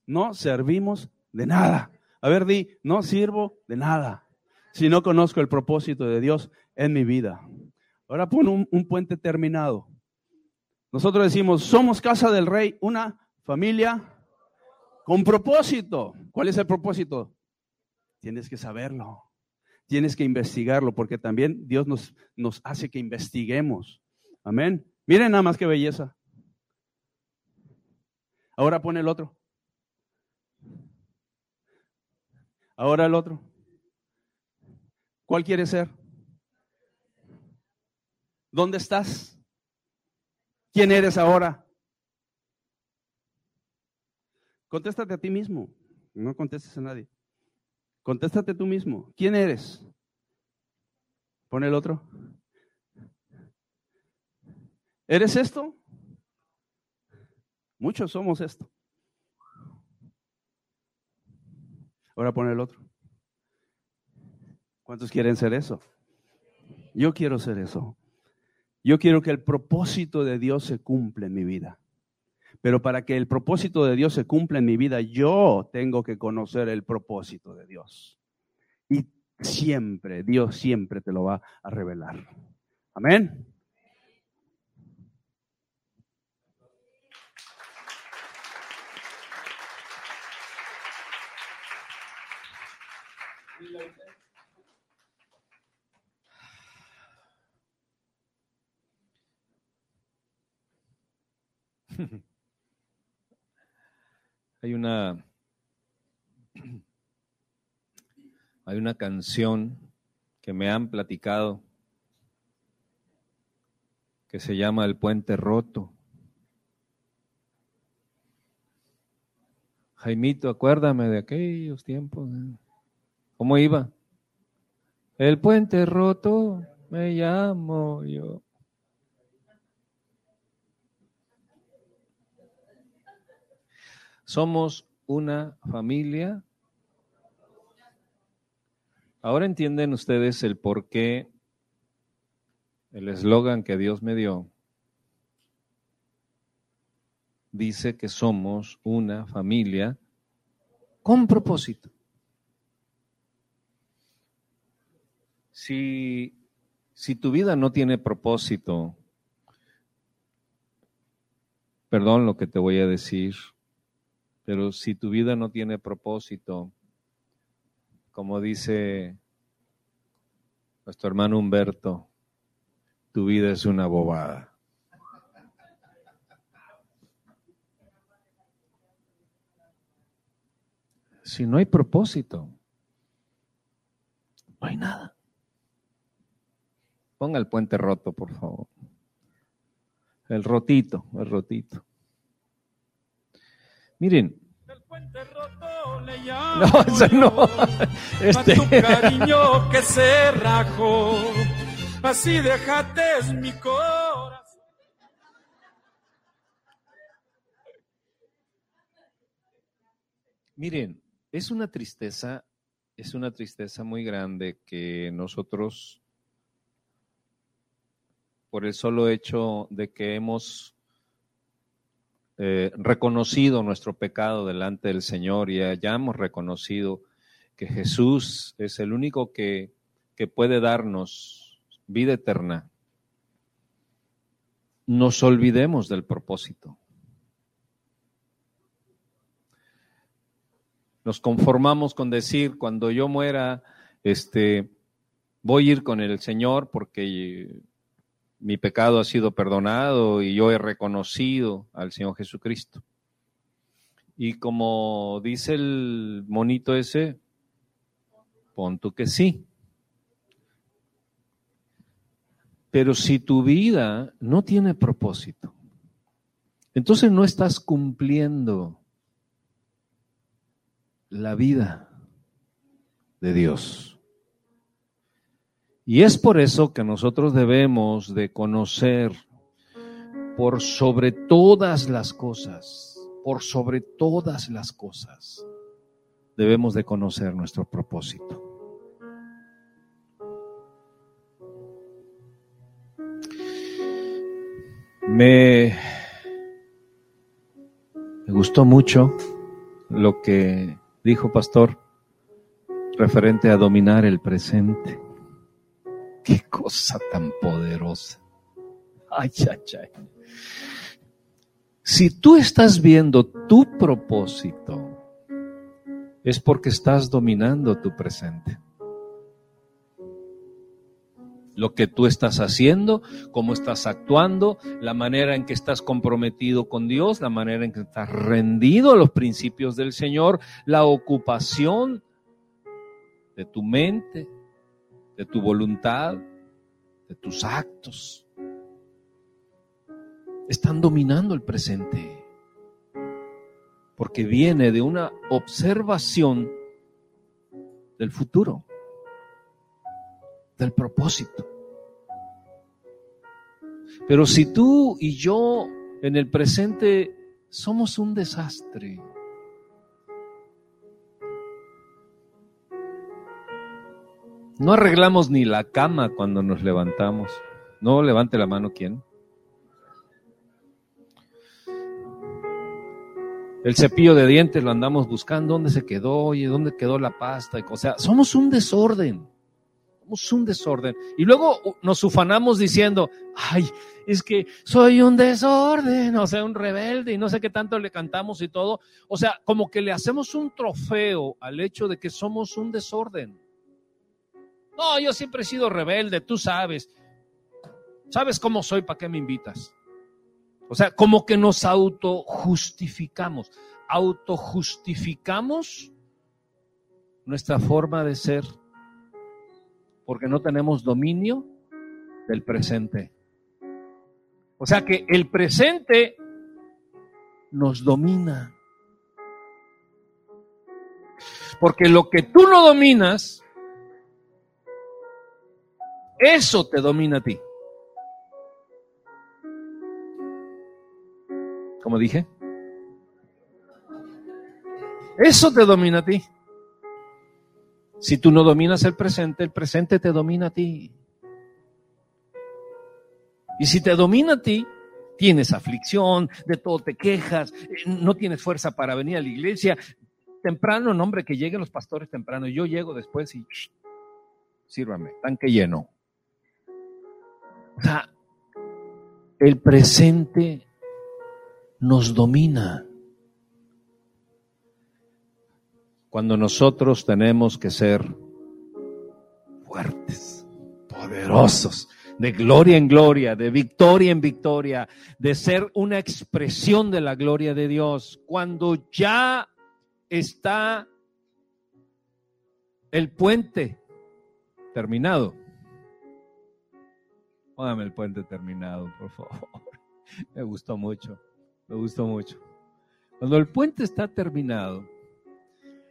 No servimos de nada. A ver, di, no sirvo de nada si no conozco el propósito de Dios en mi vida. Ahora pon un, puente terminado. Nosotros decimos, somos casa del rey, una familia con propósito. ¿Cuál es el propósito? Tienes que saberlo. Tienes que investigarlo porque también Dios nos, nos hace que investiguemos. Amén. Miren nada más que belleza. Ahora pone el otro. Ahora el otro. ¿Cuál quiere ser? ¿Dónde estás? ¿Quién eres ahora? Contéstate a ti mismo. No contestes a nadie. Contéstate tú mismo. ¿Quién eres? Pone el otro. ¿Eres esto? Muchos somos esto. Ahora pone el otro. ¿Cuántos quieren ser eso? Yo quiero ser eso. Yo quiero que el propósito de Dios se cumpla en mi vida. Pero para que el propósito de Dios se cumpla en mi vida, yo tengo que conocer el propósito de Dios. Y siempre, Dios siempre te lo va a revelar. Amén. Hay una hay una canción que me han platicado que se llama El puente roto. Jaimito, acuérdame de aquellos tiempos. ¿eh? ¿Cómo iba? El puente roto me llamo yo. Somos una familia. Ahora entienden ustedes el por qué el eslogan que Dios me dio dice que somos una familia con propósito. Si, si tu vida no tiene propósito, Perdón lo que te voy a decir, pero si tu vida no tiene propósito, como dice nuestro hermano Humberto, tu vida es una bobada. Si no hay propósito, no hay nada. Ponga el puente roto, por favor. El rotito, el rotito. Miren. El puente roto le llamo no, ese no. Este. tu cariño que se rajó. Así déjate mi corazón. Miren, es una tristeza, es una tristeza muy grande que nosotros, por el solo hecho de que hemos eh, reconocido nuestro pecado delante del Señor y hayamos reconocido que Jesús es el único que, que puede darnos vida eterna, nos olvidemos del propósito. Nos conformamos con decir, cuando yo muera, este, voy a ir con el Señor porque mi pecado ha sido perdonado y yo he reconocido al Señor Jesucristo. Y como dice el monito ese, pon tú que sí. Pero si tu vida no tiene propósito, entonces no estás cumpliendo la vida de Dios. Y es por eso que nosotros debemos de conocer por sobre todas las cosas, por sobre todas las cosas, debemos de conocer nuestro propósito. Me, me gustó mucho lo que dijo pastor, referente a dominar el presente. Qué cosa tan poderosa. Ay, ay, ay. Si tú estás viendo tu propósito, es porque estás dominando tu presente lo que tú estás haciendo, cómo estás actuando, la manera en que estás comprometido con Dios, la manera en que estás rendido a los principios del Señor, la ocupación de tu mente, de tu voluntad, de tus actos. Están dominando el presente, porque viene de una observación del futuro del propósito. Pero si tú y yo en el presente somos un desastre, no arreglamos ni la cama cuando nos levantamos. No levante la mano quién. El cepillo de dientes lo andamos buscando, ¿dónde se quedó? Oye, ¿dónde quedó la pasta? O sea, somos un desorden un desorden. Y luego nos ufanamos diciendo, ay, es que soy un desorden, o sea, un rebelde y no sé qué tanto le cantamos y todo. O sea, como que le hacemos un trofeo al hecho de que somos un desorden. No, yo siempre he sido rebelde, tú sabes. ¿Sabes cómo soy? ¿Para qué me invitas? O sea, como que nos autojustificamos. Autojustificamos nuestra forma de ser porque no tenemos dominio del presente. O sea que el presente nos domina. Porque lo que tú no dominas, eso te domina a ti. Como dije, eso te domina a ti. Si tú no dominas el presente, el presente te domina a ti. Y si te domina a ti, tienes aflicción, de todo te quejas, eh, no tienes fuerza para venir a la iglesia. Temprano, no hombre, que lleguen los pastores temprano. Yo llego después y sírvame, tanque lleno. O sea, el presente nos domina. Cuando nosotros tenemos que ser fuertes, poderosos, de gloria en gloria, de victoria en victoria, de ser una expresión de la gloria de Dios. Cuando ya está el puente terminado. Póngame el puente terminado, por favor. Me gustó mucho, me gustó mucho. Cuando el puente está terminado,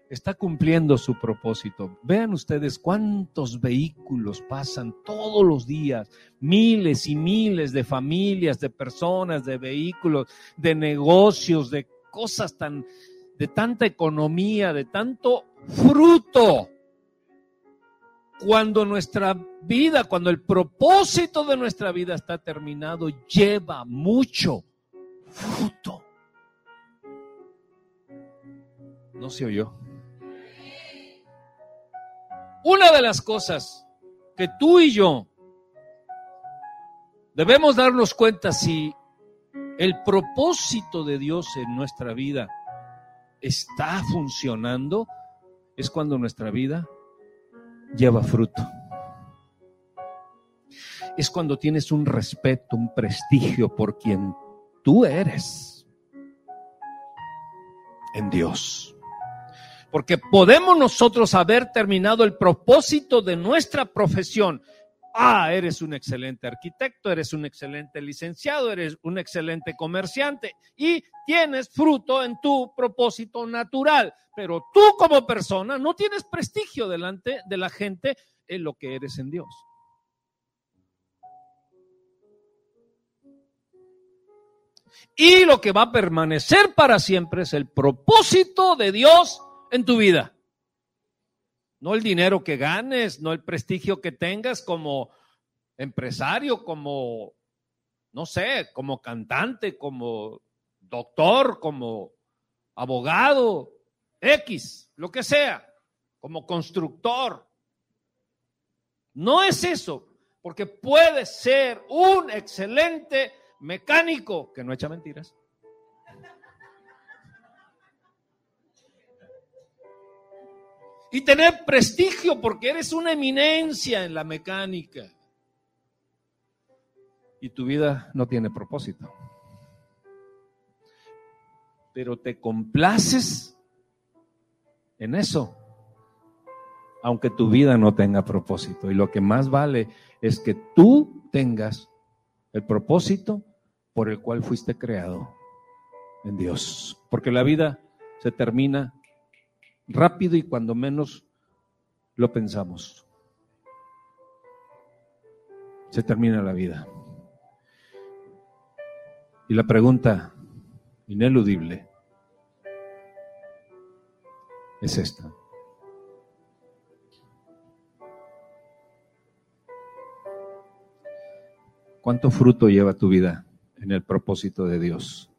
está cumpliendo su propósito. Vean ustedes cuántos vehículos pasan todos los días, miles y miles de familias, de personas, de vehículos, de negocios, de cosas tan, de tanta economía, de tanto fruto. Cuando nuestra vida, cuando el propósito de nuestra vida está terminado, lleva mucho fruto. No se oyó. Una de las cosas que tú y yo debemos darnos cuenta si el propósito de Dios en nuestra vida está funcionando es cuando nuestra vida lleva fruto. Es cuando tienes un respeto, un prestigio por quien tú eres en Dios. Porque podemos nosotros haber terminado el propósito de nuestra profesión. Ah, eres un excelente arquitecto, eres un excelente licenciado, eres un excelente comerciante y tienes fruto en tu propósito natural. Pero tú como persona no tienes prestigio delante de la gente en lo que eres en Dios. Y lo que va a permanecer para siempre es el propósito de Dios en tu vida. No el dinero que ganes, no el prestigio que tengas como empresario, como, no sé, como cantante, como doctor, como abogado, X, lo que sea, como constructor. No es eso, porque puedes ser un excelente mecánico que no echa mentiras. Y tener prestigio porque eres una eminencia en la mecánica. Y tu vida no tiene propósito. Pero te complaces en eso, aunque tu vida no tenga propósito. Y lo que más vale es que tú tengas el propósito por el cual fuiste creado en Dios. Porque la vida se termina rápido y cuando menos lo pensamos. Se termina la vida. Y la pregunta ineludible es esta. ¿Cuánto fruto lleva tu vida en el propósito de Dios?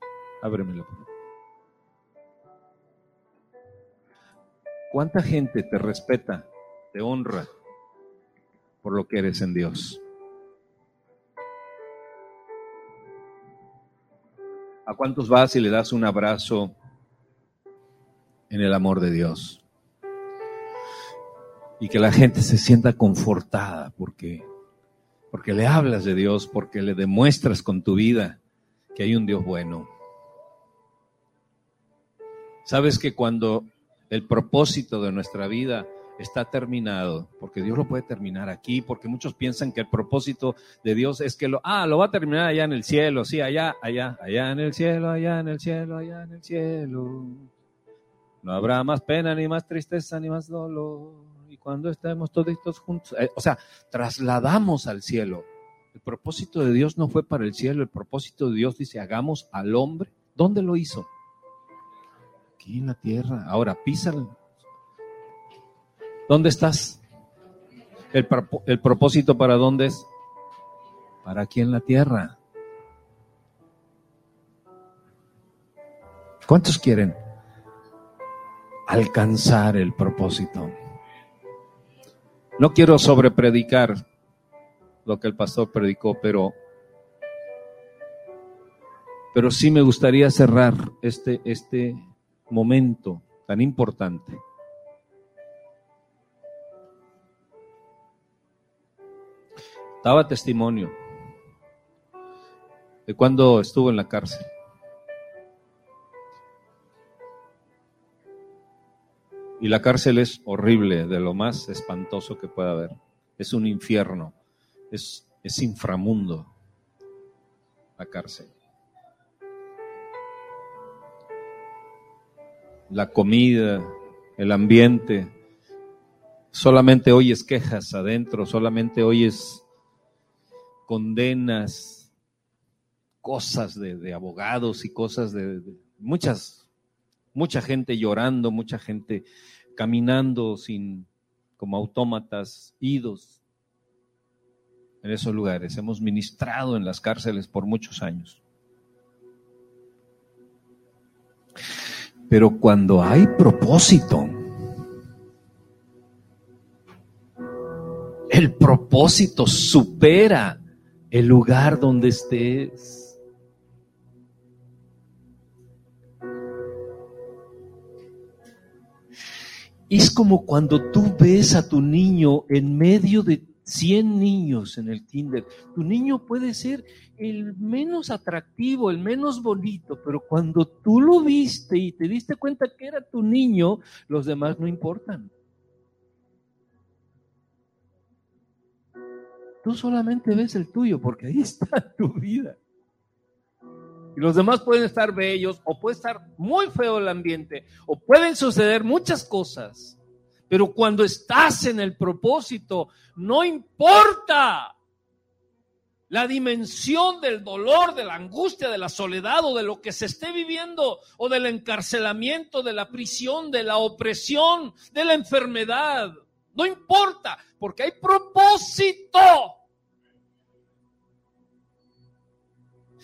Ábremelo. ¿Cuánta gente te respeta, te honra por lo que eres en Dios? ¿A cuántos vas y le das un abrazo en el amor de Dios? Y que la gente se sienta confortada porque, porque le hablas de Dios, porque le demuestras con tu vida que hay un Dios bueno. Sabes que cuando el propósito de nuestra vida está terminado, porque Dios lo puede terminar aquí, porque muchos piensan que el propósito de Dios es que lo, ah, lo va a terminar allá en el cielo, sí, allá, allá, allá en el cielo, allá en el cielo, allá en el cielo. No habrá más pena, ni más tristeza, ni más dolor. Y cuando estemos todos juntos, eh, o sea, trasladamos al cielo. El propósito de Dios no fue para el cielo, el propósito de Dios dice, hagamos al hombre. ¿Dónde lo hizo? En la tierra. Ahora, písalo. ¿Dónde estás? El, el propósito para dónde es? Para aquí en la tierra. ¿Cuántos quieren alcanzar el propósito? No quiero sobrepredicar lo que el pastor predicó, pero Pero sí me gustaría cerrar este, este momento tan importante. Daba testimonio de cuando estuvo en la cárcel. Y la cárcel es horrible, de lo más espantoso que pueda haber. Es un infierno, es, es inframundo la cárcel. La comida, el ambiente, solamente oyes quejas adentro, solamente oyes condenas, cosas de, abogados y cosas de, de muchas mucha gente llorando, mucha gente caminando sin como autómatas, idos en esos lugares. Hemos ministrado en las cárceles por muchos años. Pero cuando hay propósito, el propósito supera el lugar donde estés. Es como cuando tú ves a tu niño en medio de 100 niños en el kinder. Tu niño puede ser el menos atractivo, el menos bonito, pero cuando tú lo viste y te diste cuenta que era tu niño, los demás no importan. Tú solamente ves el tuyo porque ahí está tu vida. Y los demás pueden estar bellos o puede estar muy feo el ambiente o pueden suceder muchas cosas. Pero cuando estás en el propósito, no importa la dimensión del dolor, de la angustia, de la soledad o de lo que se esté viviendo o del encarcelamiento, de la prisión, de la opresión, de la enfermedad. No importa, porque hay propósito.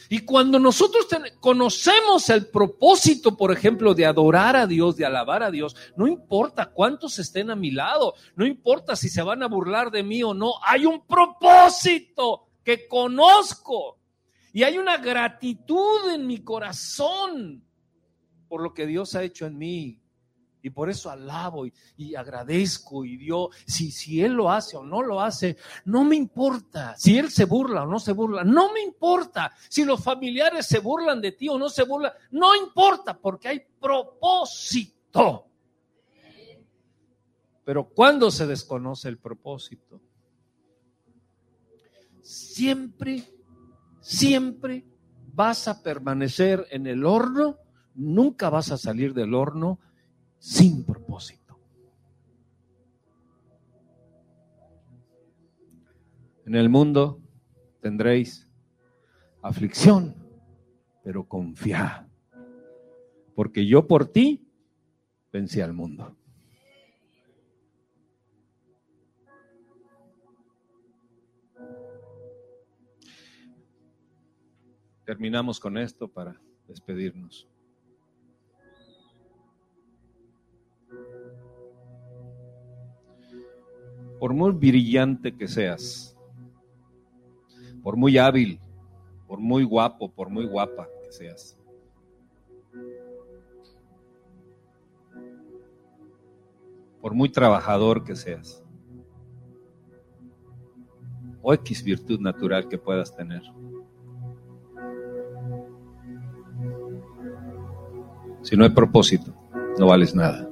Y cuando nosotros conocemos el propósito, por ejemplo, de adorar a Dios, de alabar a Dios, no importa cuántos estén a mi lado, no importa si se van a burlar de mí o no, hay un propósito que conozco y hay una gratitud en mi corazón por lo que Dios ha hecho en mí. Y por eso alabo y, agradezco y Dios, si, si Él lo hace o no lo hace, no me importa. Si Él se burla o no se burla, no me importa. Si los familiares se burlan de ti o no se burlan, no importa porque hay propósito. Pero cuando se desconoce el propósito, siempre, siempre vas a permanecer en el horno, nunca vas a salir del horno sin propósito. En el mundo tendréis aflicción, pero confía, porque yo por ti vencí al mundo. Terminamos con esto para despedirnos. Por muy brillante que seas, por muy hábil, por muy guapo, por muy guapa que seas. Por muy trabajador que seas. O X virtud natural que puedas tener. Si no hay propósito, no vales nada.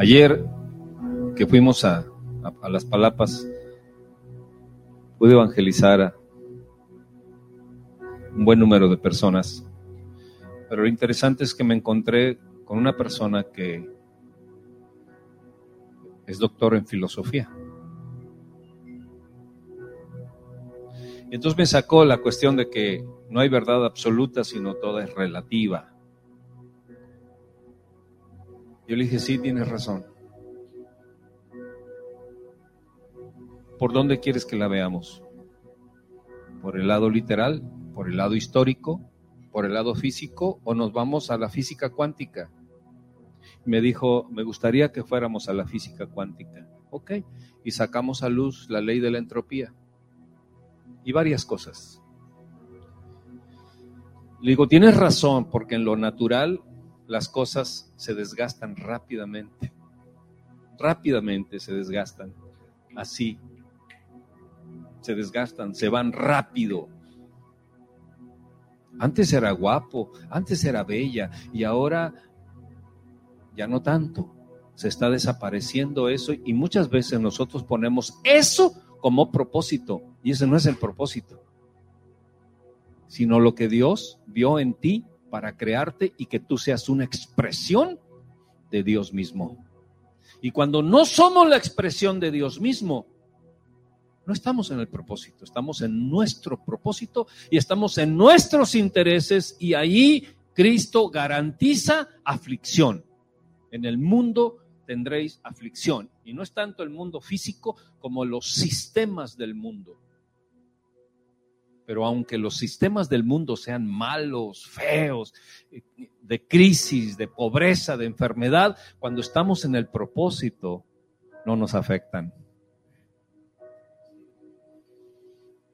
Ayer que fuimos a, las Palapas, pude evangelizar a un buen número de personas, pero lo interesante es que me encontré con una persona que es doctor en filosofía. Y entonces me sacó la cuestión de que no hay verdad absoluta, sino toda es relativa. Yo le dije, sí, tienes razón. ¿Por dónde quieres que la veamos? ¿Por el lado literal? ¿Por el lado histórico? ¿Por el lado físico? ¿O nos vamos a la física cuántica? Me dijo, me gustaría que fuéramos a la física cuántica. Ok. Y sacamos a luz la ley de la entropía y varias cosas. Le digo, tienes razón, porque en lo natural las cosas se desgastan rápidamente. Rápidamente se desgastan. Así. Se desgastan, se van rápido. Antes era guapo, antes era bella y ahora ya no tanto. Se está desapareciendo eso y muchas veces nosotros ponemos eso como propósito y ese no es el propósito, sino lo que Dios vio en ti para crearte y que tú seas una expresión de Dios mismo. Y cuando no somos la expresión de Dios mismo, no estamos en el propósito, estamos en nuestro propósito y estamos en nuestros intereses y ahí Cristo garantiza aflicción. En el mundo tendréis aflicción. Y no es tanto el mundo físico como los sistemas del mundo. Pero aunque los sistemas del mundo sean malos, feos, de crisis, de pobreza, de enfermedad, cuando estamos en el propósito, no nos afectan.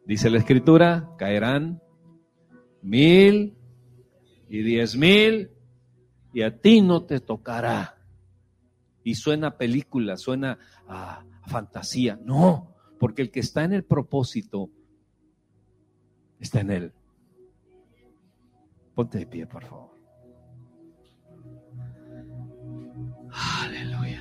Dice la escritura, caerán mil y diez mil y a ti no te tocará. Y suena película, suena a fantasía. No, porque el que está en el propósito está en él. Ponte de pie, por favor. Aleluya.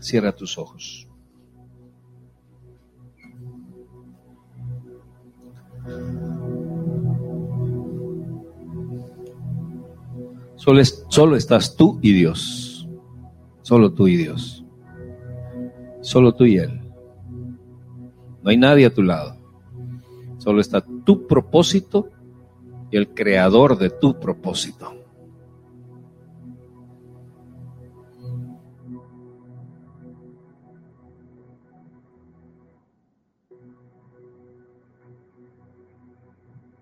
Cierra tus ojos. Solo, solo, estás tú y Dios. Solo tú y Dios. Solo tú y Él. No hay nadie a tu lado. Solo está tu propósito y el creador de tu propósito.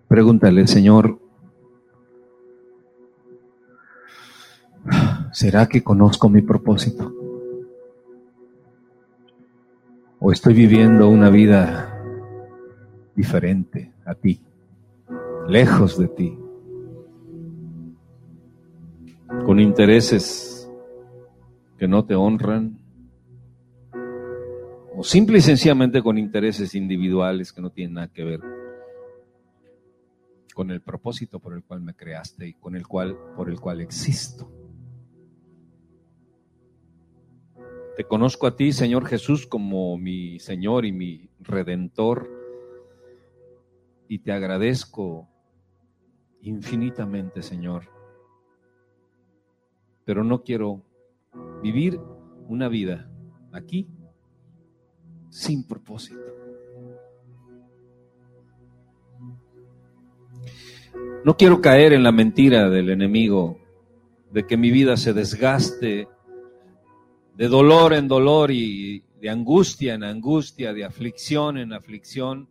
Pregúntale, Señor, ¿será que conozco mi propósito? ¿O estoy viviendo una vida diferente a ti, lejos de ti, con intereses que no te honran? O simple y sencillamente con intereses individuales que no tienen nada que ver con el propósito por el cual me creaste y con el cual por el cual existo. Te conozco a ti, Señor Jesús, como mi Señor y mi Redentor, y te agradezco infinitamente, Señor. Pero no quiero vivir una vida aquí sin propósito. No quiero caer en la mentira del enemigo de que mi vida se desgaste de dolor en dolor y de angustia en angustia, de aflicción en aflicción,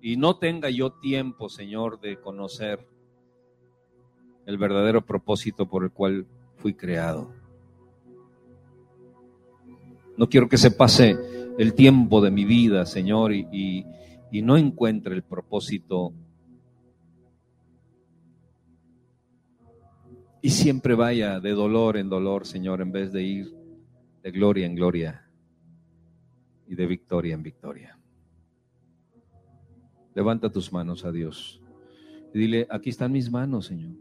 y no tenga yo tiempo, Señor, de conocer el verdadero propósito por el cual fui creado. No quiero que se pase el tiempo de mi vida, Señor, y, y no encuentre el propósito y siempre vaya de dolor en dolor, Señor, en vez de ir de gloria en gloria y de victoria en victoria. Levanta tus manos a Dios y dile, aquí están mis manos, Señor.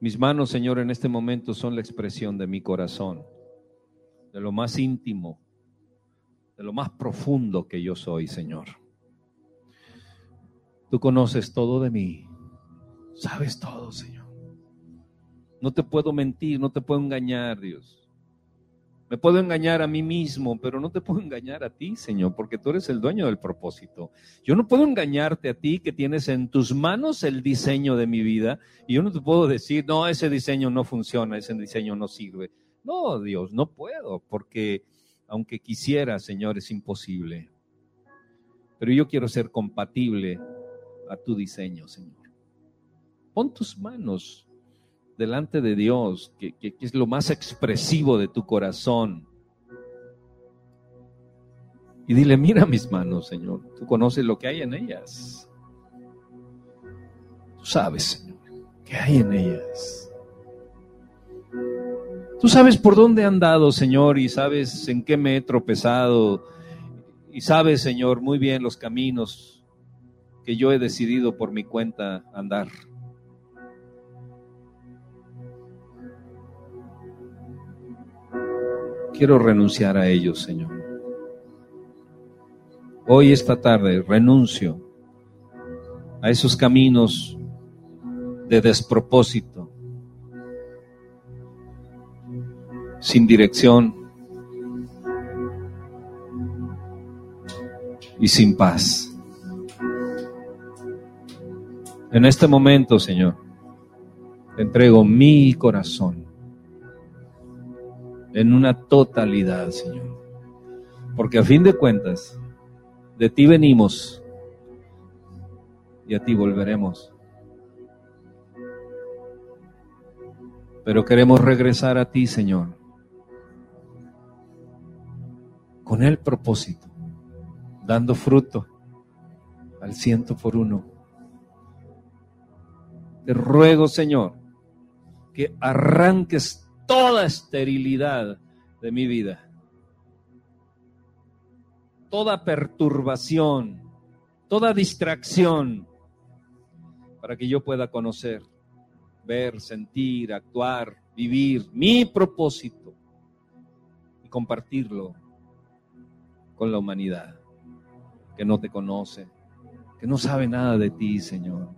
Mis manos, Señor, en este momento son la expresión de mi corazón, de lo más íntimo, de lo más profundo que yo soy, Señor. Tú conoces todo de mí. Sabes todo, Señor. No te puedo mentir, no te puedo engañar, Dios. Me puedo engañar a mí mismo, pero no te puedo engañar a ti, Señor, porque tú eres el dueño del propósito. Yo no puedo engañarte a ti que tienes en tus manos el diseño de mi vida y yo no te puedo decir, no, ese diseño no funciona, ese diseño no sirve. No, Dios, no puedo, porque aunque quisiera, Señor, es imposible. Pero yo quiero ser compatible a tu diseño, Señor. Pon tus manos delante de Dios, que, es lo más expresivo de tu corazón. Y dile, mira mis manos, Señor, tú conoces lo que hay en ellas. Tú sabes, Señor, qué hay en ellas. Tú sabes por dónde he andado, Señor, y sabes en qué me he tropezado. Y sabes, Señor, muy bien los caminos que yo he decidido por mi cuenta andar. Quiero renunciar a ellos, Señor. Hoy, esta tarde, renuncio a esos caminos de despropósito, sin dirección y sin paz. En este momento, Señor, te entrego mi corazón en una totalidad, Señor. Porque a fin de cuentas, de ti venimos y a ti volveremos. Pero queremos regresar a ti, Señor, con el propósito, dando fruto al ciento por uno. Te ruego, Señor, que arranques toda esterilidad de mi vida, toda perturbación, toda distracción, para que yo pueda conocer, ver, sentir, actuar, vivir mi propósito y compartirlo con la humanidad que no te conoce, que no sabe nada de ti, Señor.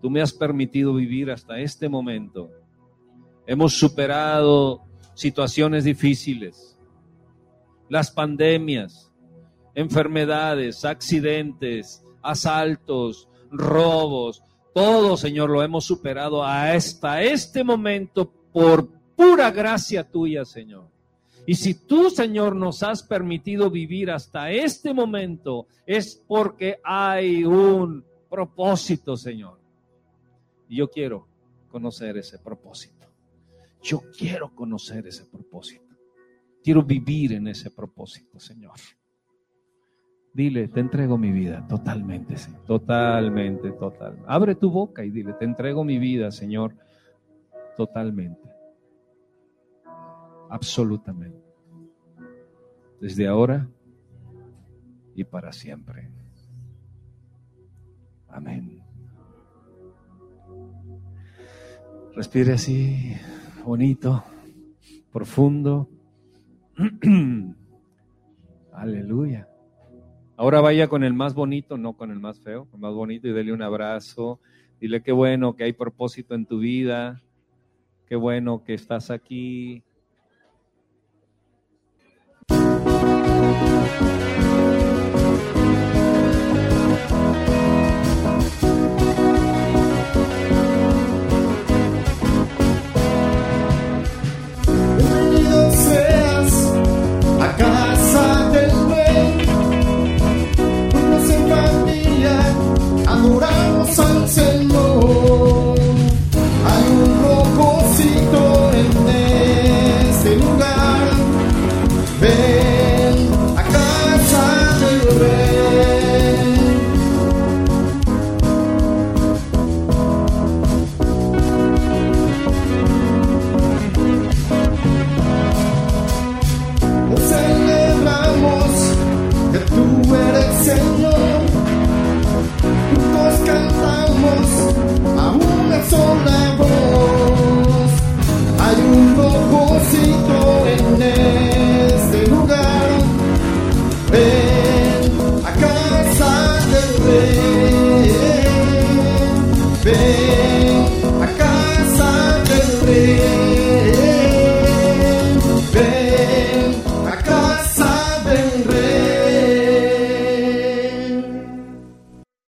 Tú me has permitido vivir hasta este momento Hemos superado situaciones difíciles, las pandemias, enfermedades, accidentes, asaltos, robos, todo, Señor, lo hemos superado hasta este momento por pura gracia tuya, Señor. Y si tú, Señor, nos has permitido vivir hasta este momento, es porque hay un propósito, Señor. Y yo quiero conocer ese propósito. Yo quiero conocer ese propósito. Quiero vivir en ese propósito, Señor. Dile, te entrego mi vida totalmente, Señor. Totalmente, totalmente. Abre tu boca y dile, te entrego mi vida, Señor, totalmente. Absolutamente. Desde ahora y para siempre. Amén. Respire así bonito, profundo. Aleluya. Ahora vaya con el más bonito, no con el más feo, el más bonito y dele un abrazo. Dile qué bueno que hay propósito en tu vida, qué bueno que estás aquí,